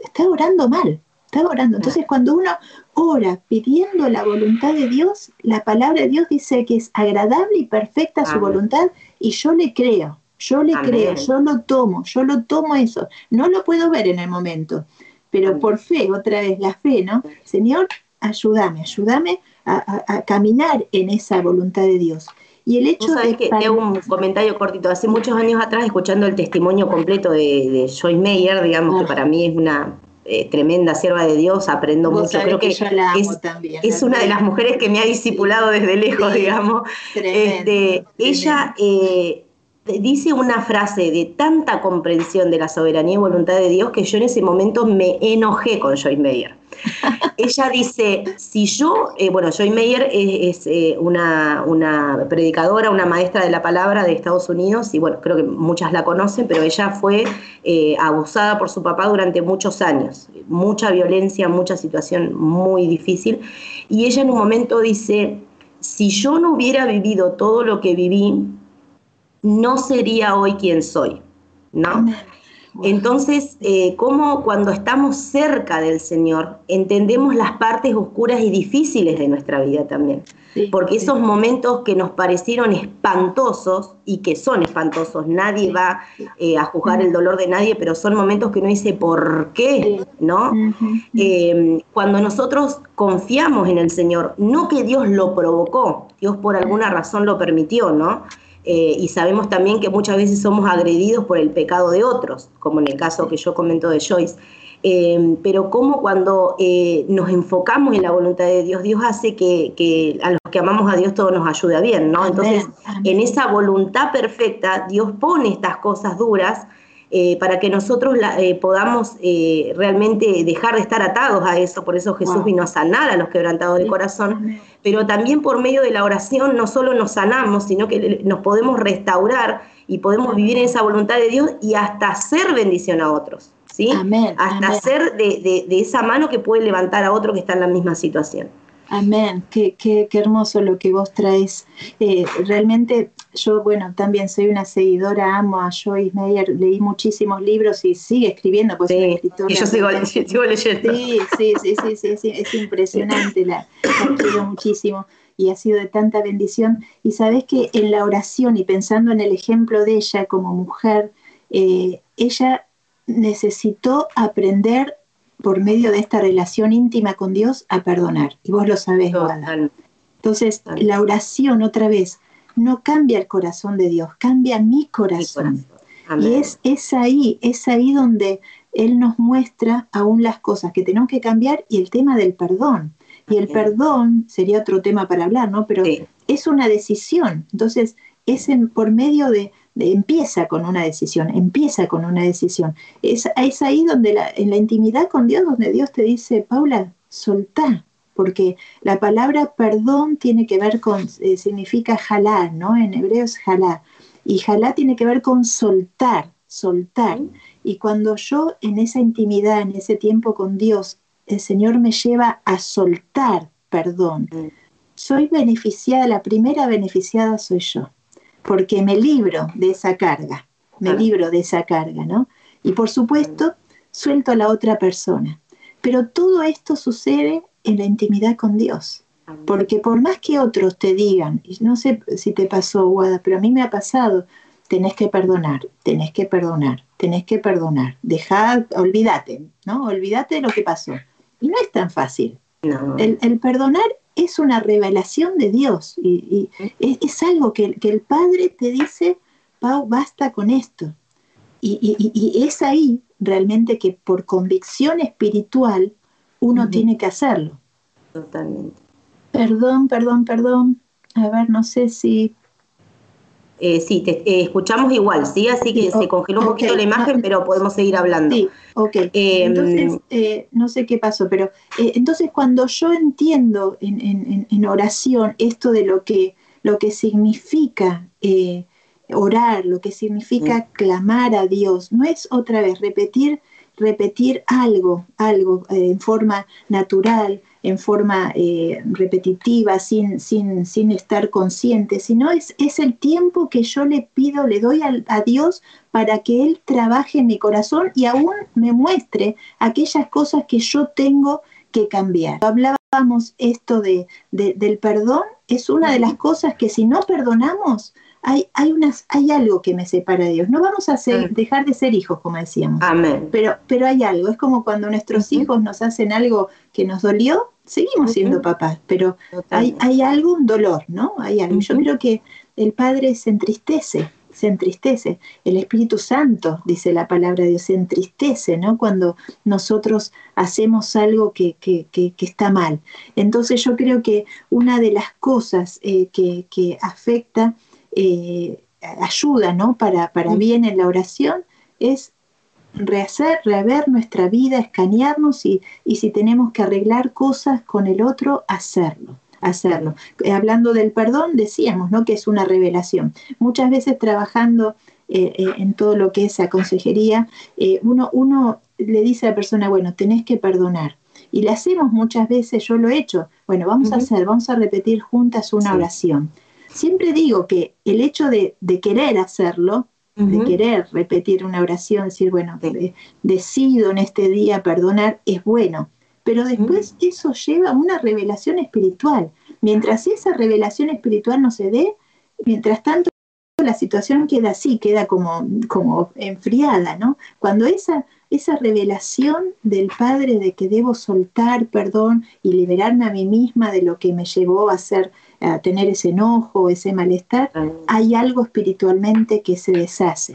estaba orando mal, estaba orando. Entonces, cuando uno ora pidiendo la voluntad de Dios, la palabra de Dios dice que es agradable y perfecta su voluntad, y yo le creo. Yo le creo, yo lo tomo, yo lo tomo eso. No lo puedo ver en el momento, pero por fe, otra vez la fe, ¿no? Señor, ayúdame, ayúdame a, caminar en esa voluntad de Dios. Y el hecho de que tengo un comentario cortito. Hace muchos años atrás, escuchando el testimonio completo de, Joyce Meyer, digamos que ah. para mí es una eh, tremenda sierva de Dios, aprendo mucho. Creo que, es, una de las mujeres que me ha discipulado desde lejos, digamos. este, ella eh, dice una frase de tanta comprensión de la soberanía y voluntad de Dios que yo en ese momento me enojé con Joyce Meyer. Ella dice, si yo, eh, bueno, Joy Meyer es, eh, una, predicadora, una maestra de la palabra de Estados Unidos, y bueno, creo que muchas la conocen, pero ella fue eh, abusada por su papá durante muchos años, mucha violencia, mucha situación muy difícil, y ella en un momento dice, si yo no hubiera vivido todo lo que viví, no sería hoy quien soy, ¿no? Entonces, eh, como cuando estamos cerca del Señor, entendemos las partes oscuras y difíciles de nuestra vida también. Porque esos momentos que nos parecieron espantosos y que son espantosos, nadie va eh, a juzgar el dolor de nadie, pero son momentos que uno dice, ¿por qué? ¿No? Eh, cuando nosotros confiamos en el Señor, no que Dios lo provocó, Dios por alguna razón lo permitió, ¿no? Eh, y sabemos también que muchas veces somos agredidos por el pecado de otros, como en el caso que yo comento de Joyce. Eh, pero como cuando eh, nos enfocamos en la voluntad de Dios, Dios hace que, a los que amamos a Dios todo nos ayude bien, ¿no? Entonces, en esa voluntad perfecta, Dios pone estas cosas duras eh, para que nosotros eh, podamos eh, realmente dejar de estar atados a eso. Por eso Jesús vino a sanar a los quebrantados de corazón. Pero también por medio de la oración no solo nos sanamos, sino que nos podemos restaurar y podemos vivir en esa voluntad de Dios y hasta hacer bendición a otros. ¿sí? hasta ser de, de esa mano que puede levantar a otro que está en la misma situación. Amén, qué, qué, qué, hermoso lo que vos traes. Eh, realmente yo, bueno, también soy una seguidora, amo a Joyce Meyer, leí muchísimos libros y sigue escribiendo, pues sí, Y yo sigo, leyendo. Sí, sí, sí, sí, sí, es impresionante, la, quiero muchísimo y ha sido de tanta bendición. Y sabes que en la oración y pensando en el ejemplo de ella como mujer, eh, ella necesitó aprender por medio de esta relación íntima con Dios a perdonar. Y vos lo sabés, Entonces, la oración otra vez no cambia el corazón de Dios, cambia mi corazón. Y es, es ahí, es ahí donde Él nos muestra aún las cosas que tenemos que cambiar y el tema del perdón. Y el perdón sería otro tema para hablar, ¿no? Pero es una decisión. Entonces, es por medio de, empieza con una decisión, empieza con una decisión. Es, es ahí donde en la intimidad con Dios, donde Dios te dice, Paula, soltá, porque la palabra perdón tiene que ver con, eh, significa jalá, ¿no? En hebreo es jalá. Y jalá tiene que ver con soltar, soltar. Y cuando yo en esa intimidad, en ese tiempo con Dios, el Señor me lleva a soltar perdón. Soy beneficiada, la primera beneficiada soy yo porque me libro de esa carga, me libro de esa carga, ¿no? Y por supuesto, suelto a la otra persona. Pero todo esto sucede en la intimidad con Dios. Porque por más que otros te digan, y no sé si te pasó, Guada, pero a mí me ha pasado, tenés que perdonar, tenés que perdonar, tenés que perdonar, dejad, olvídate, ¿no? Olvídate de lo que pasó. Y no es tan fácil. El, el, perdonar es una revelación de Dios y, es, algo que, el Padre te dice, Pau, basta con esto. Y, es ahí realmente que por convicción espiritual uno tiene que hacerlo. Totalmente. Perdón, perdón, perdón. A ver, no sé si eh, sí, te eh, escuchamos igual, ¿sí? Así que se congeló un poquito la imagen, pero podemos seguir hablando. Sí, ok. Em, entonces, eh, no sé qué pasó, pero entonces cuando yo entiendo en, oración esto de lo que, lo que significa orar, lo que significa mm. clamar a Dios, no es otra vez repetir repetir algo, algo eh, en forma natural, en forma eh, repetitiva, sin, sin, sin, estar consciente, sino es, es, el tiempo que yo le pido, le doy a, a, Dios para que Él trabaje en mi corazón y aún me muestre aquellas cosas que yo tengo que cambiar. Hablábamos esto de, de, del perdón, es una de las cosas que si no perdonamos, hay, hay, unas, hay algo que me separa de Dios. No vamos a ser, dejar de ser hijos, como decíamos. Amén. Pero, pero hay algo. Es como cuando nuestros hijos nos hacen algo que nos dolió, seguimos siendo papás, pero hay, hay, algo, un dolor, ¿no? Hay algo. Yo creo que el Padre se entristece, se entristece. El Espíritu Santo, dice la palabra de Dios, se entristece, ¿no? Cuando nosotros hacemos algo que, que, que, que está mal. Entonces yo creo que una de las cosas eh, que, afecta eh, ayuda ¿no? para, para bien en la oración es rehacer, rever nuestra vida, escanearnos y, y, si tenemos que arreglar cosas con el otro, hacerlo. Hacerlo. Eh, hablando del perdón, decíamos ¿no? que es una revelación. Muchas veces trabajando eh, eh, en todo lo que es la consejería, eh, uno, uno le dice a la persona, bueno, tenés que perdonar. Y le hacemos muchas veces, yo lo he hecho, bueno, vamos uh -huh. a hacer, vamos a repetir juntas una sí. oración siempre digo que el hecho de, de querer hacerlo, uh -huh. de querer repetir una oración, decir, bueno, de, decido en este día perdonar, es bueno. Pero después uh -huh. eso lleva a una revelación espiritual. Mientras esa revelación espiritual no se dé, mientras tanto la situación queda así, queda como, como enfriada, ¿no? Cuando esa, esa revelación del Padre de que debo soltar perdón y liberarme a mí misma de lo que me llevó a hacer a tener ese enojo, ese malestar, hay algo espiritualmente que se deshace.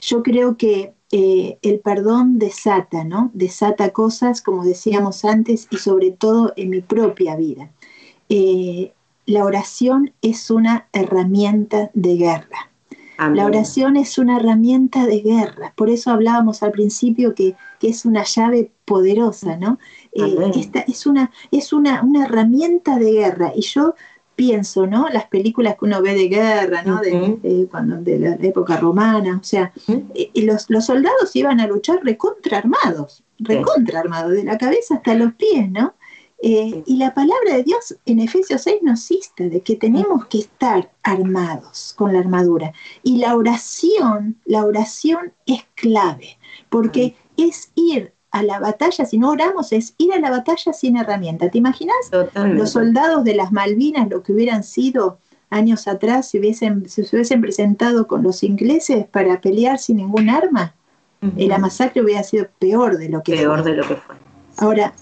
Yo creo que eh, el perdón desata, ¿no? Desata cosas, como decíamos antes, y sobre todo en mi propia vida. Eh, la oración es una herramienta de guerra. Amén. La oración es una herramienta de guerra. Por eso hablábamos al principio que, que es una llave poderosa, ¿no? Eh, esta es, una, es una, una, herramienta de guerra. Y yo pienso, ¿no? Las películas que uno ve de guerra, ¿no? Uh -huh. de, eh, cuando, de, la época romana, o sea, uh -huh. eh, los, los, soldados iban a luchar recontra armados, recontra armados, de la cabeza hasta los pies, ¿no? Eh, y la palabra de Dios en Efesios 6 nos insta de que tenemos que estar armados con la armadura. Y la oración, la oración es clave, porque es ir a la batalla, si no oramos, es ir a la batalla sin herramienta. ¿Te imaginas? Totalmente. Los soldados de las Malvinas, lo que hubieran sido años atrás, si, hubiesen, si se hubiesen presentado con los ingleses para pelear sin ningún arma, uh -huh. la masacre hubiera sido peor de lo que peor fue. de lo que fue. Ahora,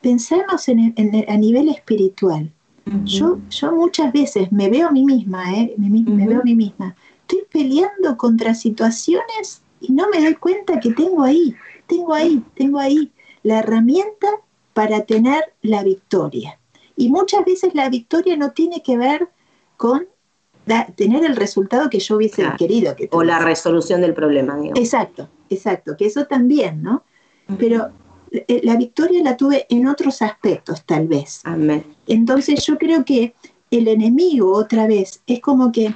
pensemos en, en, a nivel espiritual. Uh -huh. yo, yo muchas veces me veo a mí misma, ¿eh? me, me, uh -huh. me, veo a mí misma. Estoy peleando contra situaciones y no me doy cuenta que tengo ahí, tengo ahí, tengo ahí la herramienta para tener la victoria. Y muchas veces la victoria no tiene que ver con da, tener el resultado que yo hubiese claro. querido. Que o la resolución del problema. Digamos. Exacto, exacto, que eso también, ¿no? Uh -huh. Pero eh, la victoria la tuve en otros aspectos, tal vez. Amén. Entonces yo creo que el enemigo, otra vez, es como que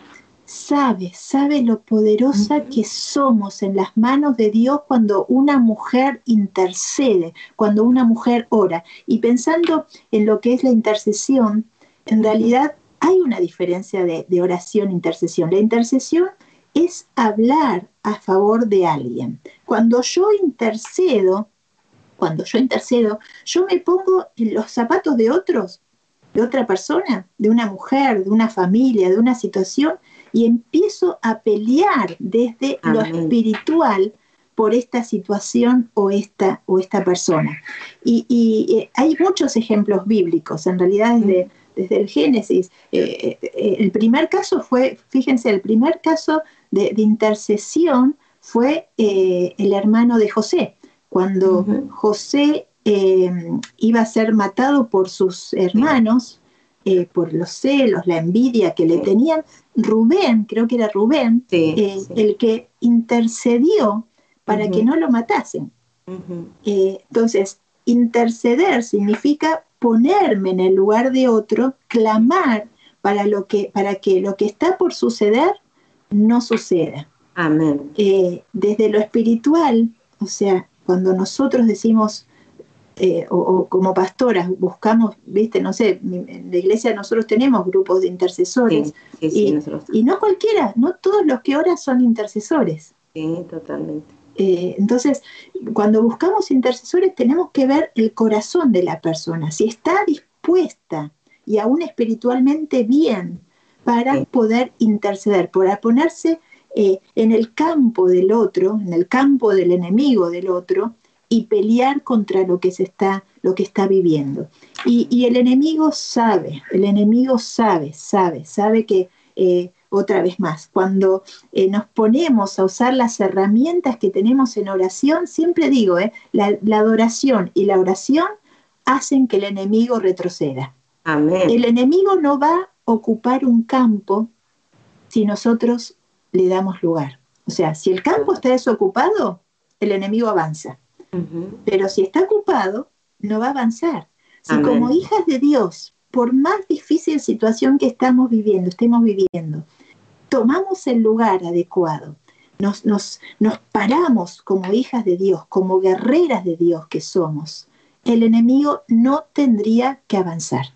sabe, sabe lo poderosa uh -huh. que somos en las manos de Dios cuando una mujer intercede, cuando una mujer ora. Y pensando en lo que es la intercesión, en realidad hay una diferencia de, de oración e intercesión. La intercesión es hablar a favor de alguien. Cuando yo intercedo, cuando yo intercedo, yo me pongo en los zapatos de otros, de otra persona, de una mujer, de una familia, de una situación, y empiezo a pelear desde Amén. lo espiritual por esta situación o esta, o esta persona. Y, y eh, hay muchos ejemplos bíblicos, en realidad desde, mm. desde el Génesis. Eh, eh, el primer caso fue, fíjense, el primer caso de, de intercesión fue el hermano de José, cuando uh -huh. José iba a ser matado por sus hermanos, por los celos, la envidia que le tenían, Rubén, creo que era Rubén, sí, eh, sí. el que intercedió para uh -huh. que no lo matasen. Uh -huh. entonces, interceder significa ponerme en el lugar de otro, clamar para, lo que, para que lo que está por suceder no suceda. Amén. desde lo espiritual, o sea, cuando nosotros decimos, eh, o, como pastoras buscamos, viste, no sé, en la iglesia nosotros tenemos grupos de intercesores y, no cualquiera, no todos los que oran son intercesores. Sí, totalmente. Eh, entonces, cuando buscamos intercesores tenemos que ver el corazón de la persona, si está dispuesta y aún espiritualmente bien para poder interceder, para ponerse eh, en el campo del otro, en el campo del enemigo del otro, y pelear contra lo que se está, lo que está viviendo. Y, el enemigo sabe, el enemigo sabe, sabe, sabe que eh, otra vez más, cuando eh, nos ponemos a usar las herramientas que tenemos en oración, siempre digo, eh, la, adoración y la oración hacen que el enemigo retroceda. El enemigo no va a ocupar un campo si nosotros le damos lugar. O sea, si el campo está desocupado, el enemigo avanza. Pero si está ocupado, no va a avanzar. Si como hijas de Dios, por más difícil situación que estamos viviendo, estemos viviendo, tomamos el lugar adecuado, nos, nos, nos paramos como hijas de Dios, como guerreras de Dios que somos, el enemigo no tendría que avanzar.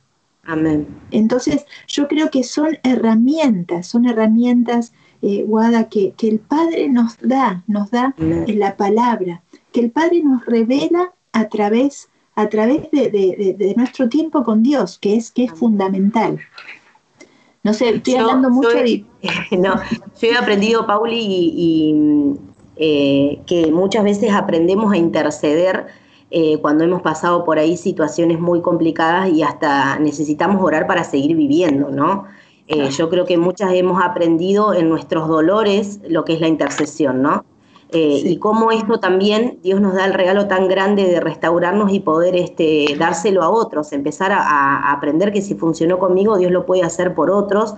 Amén. Entonces, yo creo que son herramientas, son herramientas, eh, Guada, que, que, el Padre nos da, nos da la palabra que el Padre nos revela a través, a través de, nuestro tiempo con Dios, que es, que es fundamental. No sé, estoy hablando mucho de... No, yo he aprendido, Pauli, y, eh, que muchas veces aprendemos a interceder eh, cuando hemos pasado por ahí situaciones muy complicadas y hasta necesitamos orar para seguir viviendo, ¿no? Eh, yo creo que muchas hemos aprendido en nuestros dolores lo que es la intercesión, ¿no? Eh, y cómo esto también, Dios nos da el regalo tan grande de restaurarnos y poder este, dárselo a otros, empezar a, aprender que si funcionó conmigo, Dios lo puede hacer por otros,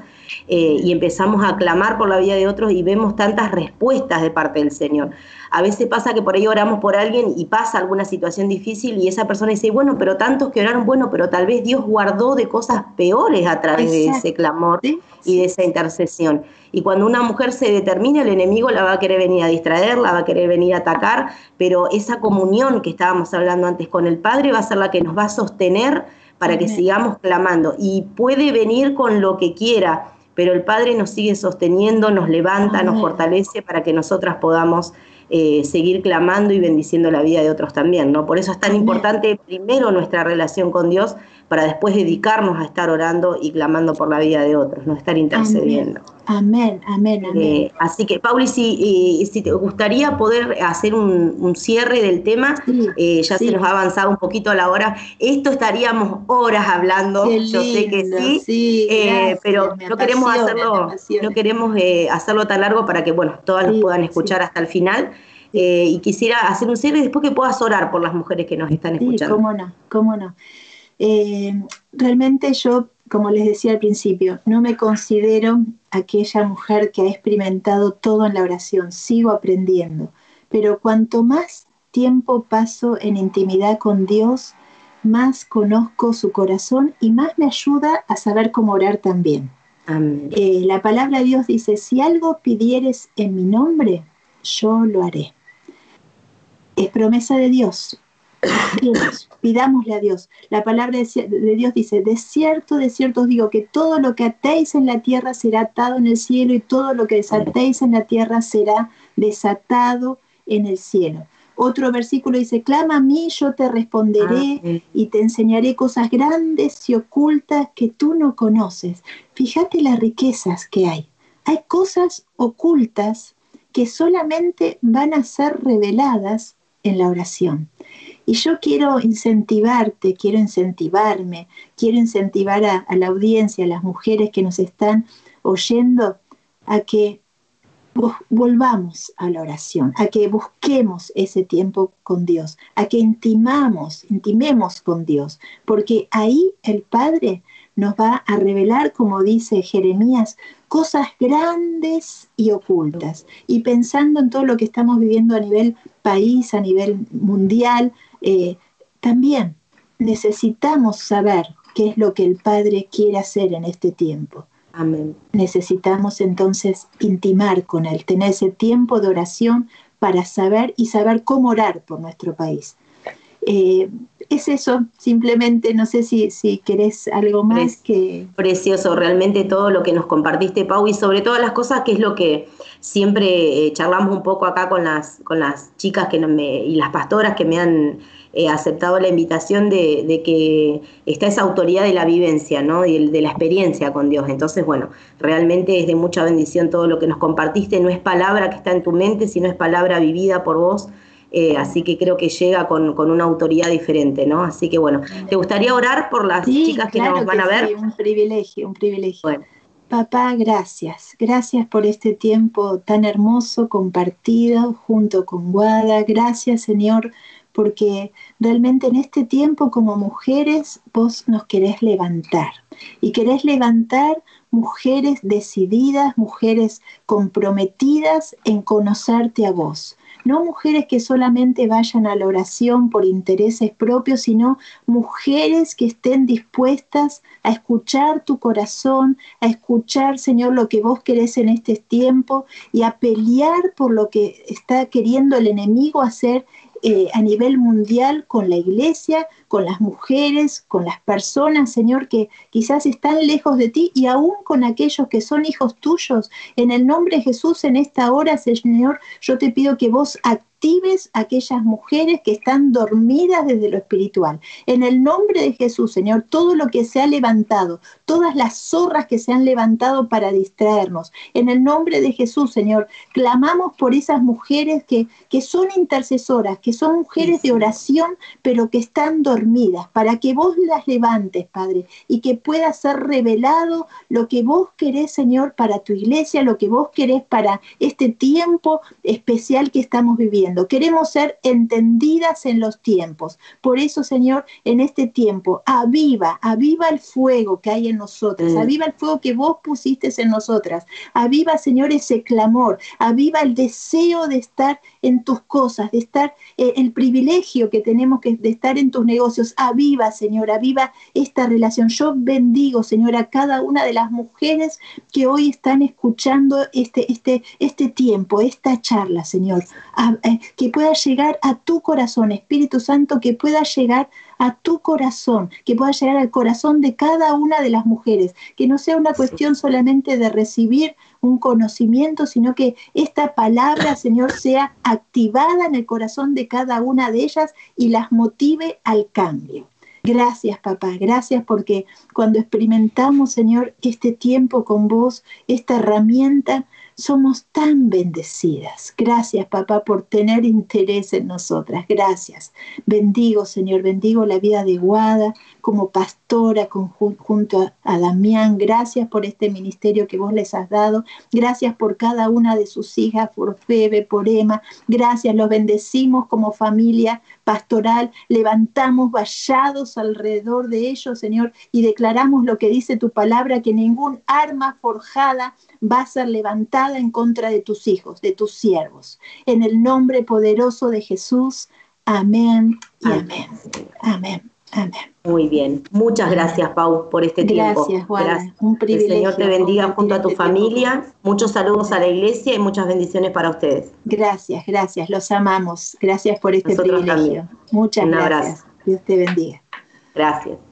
eh, y empezamos a clamar por la vida de otros y vemos tantas respuestas de parte del Señor. A veces pasa que por ahí oramos por alguien y pasa alguna situación difícil y esa persona dice, bueno, pero tantos que oraron, bueno, pero tal vez Dios guardó de cosas peores a través de ese clamor y de esa intercesión. Y cuando una mujer se determina, el enemigo la va a querer venir a distraer, la va a querer venir a atacar, pero esa comunión que estábamos hablando antes con el Padre va a ser la que nos va a sostener para que sigamos clamando. Y puede venir con lo que quiera, pero el Padre nos sigue sosteniendo, nos levanta, nos fortalece para que nosotras podamos eh, seguir clamando y bendiciendo la vida de otros también, ¿no? Por eso es tan importante primero nuestra relación con Dios para después dedicarnos a estar orando y clamando por la vida de otros, no estar intercediendo. Amén, amén, amén. Eh, así que, Pauli, si, eh, si te gustaría poder hacer un, cierre del tema, ya se nos ha avanzado un poquito a la hora. Esto estaríamos horas hablando, yo sé que sí, pero no queremos hacerlo, no queremos hacerlo tan largo para que, bueno, todas nos puedan escuchar hasta el final. Eh, y quisiera hacer un cierre después que puedas orar por las mujeres que nos están escuchando. Sí, cómo no, cómo no. Eh, realmente yo, como les decía al principio, no me considero aquella mujer que ha experimentado todo en la oración, sigo aprendiendo, pero cuanto más tiempo paso en intimidad con Dios, más conozco su corazón y más me ayuda a saber cómo orar también. Eh, la palabra de Dios dice, si algo pidieres en mi nombre, yo lo haré es promesa de Dios. Pidámosle a Dios. La palabra de Dios dice, de cierto, de cierto os digo que todo lo que atéis en la tierra será atado en el cielo y todo lo que desatéis en la tierra será desatado en el cielo. Otro versículo dice, clama a mí, yo te responderé ah, y te enseñaré cosas grandes y ocultas que tú no conoces. Fíjate las riquezas que hay. Hay cosas ocultas que solamente van a ser reveladas en la oración. Y yo quiero incentivarte, quiero incentivarme, quiero incentivar a, la audiencia, a las mujeres que nos están oyendo, a que volvamos a la oración, a que busquemos ese tiempo con Dios, a que intimamos, intimemos con Dios, porque ahí el Padre nos va a revelar, como dice Jeremías, cosas grandes y ocultas. Y pensando en todo lo que estamos viviendo a nivel país, a nivel mundial, eh, también necesitamos saber qué es lo que el Padre quiere hacer en este tiempo. Amén. Necesitamos entonces intimar con Él, tener ese tiempo de oración para saber y saber cómo orar por nuestro país. Eh, es eso, simplemente no sé si, si querés algo más que... Precioso, realmente todo lo que nos compartiste, Pau, y sobre todas las cosas que es lo que siempre eh, charlamos un poco acá con las, con las chicas que me, y las pastoras que me han eh, aceptado la invitación de, que está esa autoridad de la vivencia, ¿no? Y de la experiencia con Dios. Entonces, bueno, realmente es de mucha bendición todo lo que nos compartiste. No es palabra que está en tu mente, sino es palabra vivida por vos eh, así que creo que llega con, una autoridad diferente, ¿no? Así que bueno, ¿te gustaría orar por las chicas que nos van a ver? Sí, un privilegio, un privilegio. Papá, gracias. Gracias por este tiempo tan hermoso compartido junto con Guada. Gracias, Señor, porque realmente en este tiempo como mujeres vos nos querés levantar. Y querés levantar mujeres decididas, mujeres comprometidas en conocerte a vos no mujeres que solamente vayan a la oración por intereses propios, sino mujeres que estén dispuestas a escuchar tu corazón, a escuchar, Señor, lo que vos querés en este tiempo y a pelear por lo que está queriendo el enemigo hacer eh, a nivel mundial con la iglesia, con las mujeres, con las personas, Señor, que quizás están lejos de ti y aún con aquellos que son hijos tuyos. En el nombre de Jesús, en esta hora, Señor, yo te pido que vos actives a aquellas mujeres que están dormidas desde lo espiritual. En el nombre de Jesús, Señor, todo lo que se ha levantado, todas las zorras que se han levantado para distraernos, en el nombre de Jesús, Señor, clamamos por esas mujeres que, que son intercesoras, que son mujeres de oración, pero que están dormidas para que vos las levantes, Padre, y que pueda ser revelado lo que vos querés, Señor, para tu iglesia, lo que vos querés para este tiempo especial que estamos viviendo. Queremos ser entendidas en los tiempos. Por eso, Señor, en este tiempo, aviva, aviva el fuego que hay en nosotras, mm. aviva el fuego que vos pusiste en nosotras, aviva, Señor, ese clamor, aviva el deseo de estar en tus cosas, de estar, eh, el privilegio que tenemos que, de estar en tus negocios Aviva, Señor, aviva esta relación. Yo bendigo, Señor, a cada una de las mujeres que hoy están escuchando este, este, este tiempo, esta charla, Señor. Que pueda llegar a tu corazón, Espíritu Santo, que pueda llegar a tu corazón, que pueda llegar al corazón de cada una de las mujeres, que no sea una cuestión solamente de recibir un conocimiento, sino que esta palabra, Señor, sea activada en el corazón de cada una de ellas y las motive al cambio. Gracias, papá, gracias porque cuando experimentamos, Señor, este tiempo con vos, esta herramienta, somos tan bendecidas. Gracias, papá, por tener interés en nosotras. Gracias. Bendigo, Señor, bendigo la vida de Guada como pastora junto a, Damián. Gracias por este ministerio que vos les has dado. Gracias por cada una de sus hijas, por Febe, por Emma. Gracias, los bendecimos como familia pastoral. Levantamos vallados alrededor de ellos, Señor, y declaramos lo que dice tu palabra, que ningún arma forjada va a ser levantada en contra de tus hijos, de tus siervos. En el nombre poderoso de Jesús. Amén y amén. Amén. Amén. Muy bien. Muchas gracias, Pau, por este tiempo. gracias. Un privilegio. El Señor te bendiga junto a tu familia. Muchos saludos a la iglesia y muchas bendiciones para ustedes. Gracias, gracias. Los amamos. Gracias por este privilegio. Muchas gracias. Dios te bendiga. Gracias.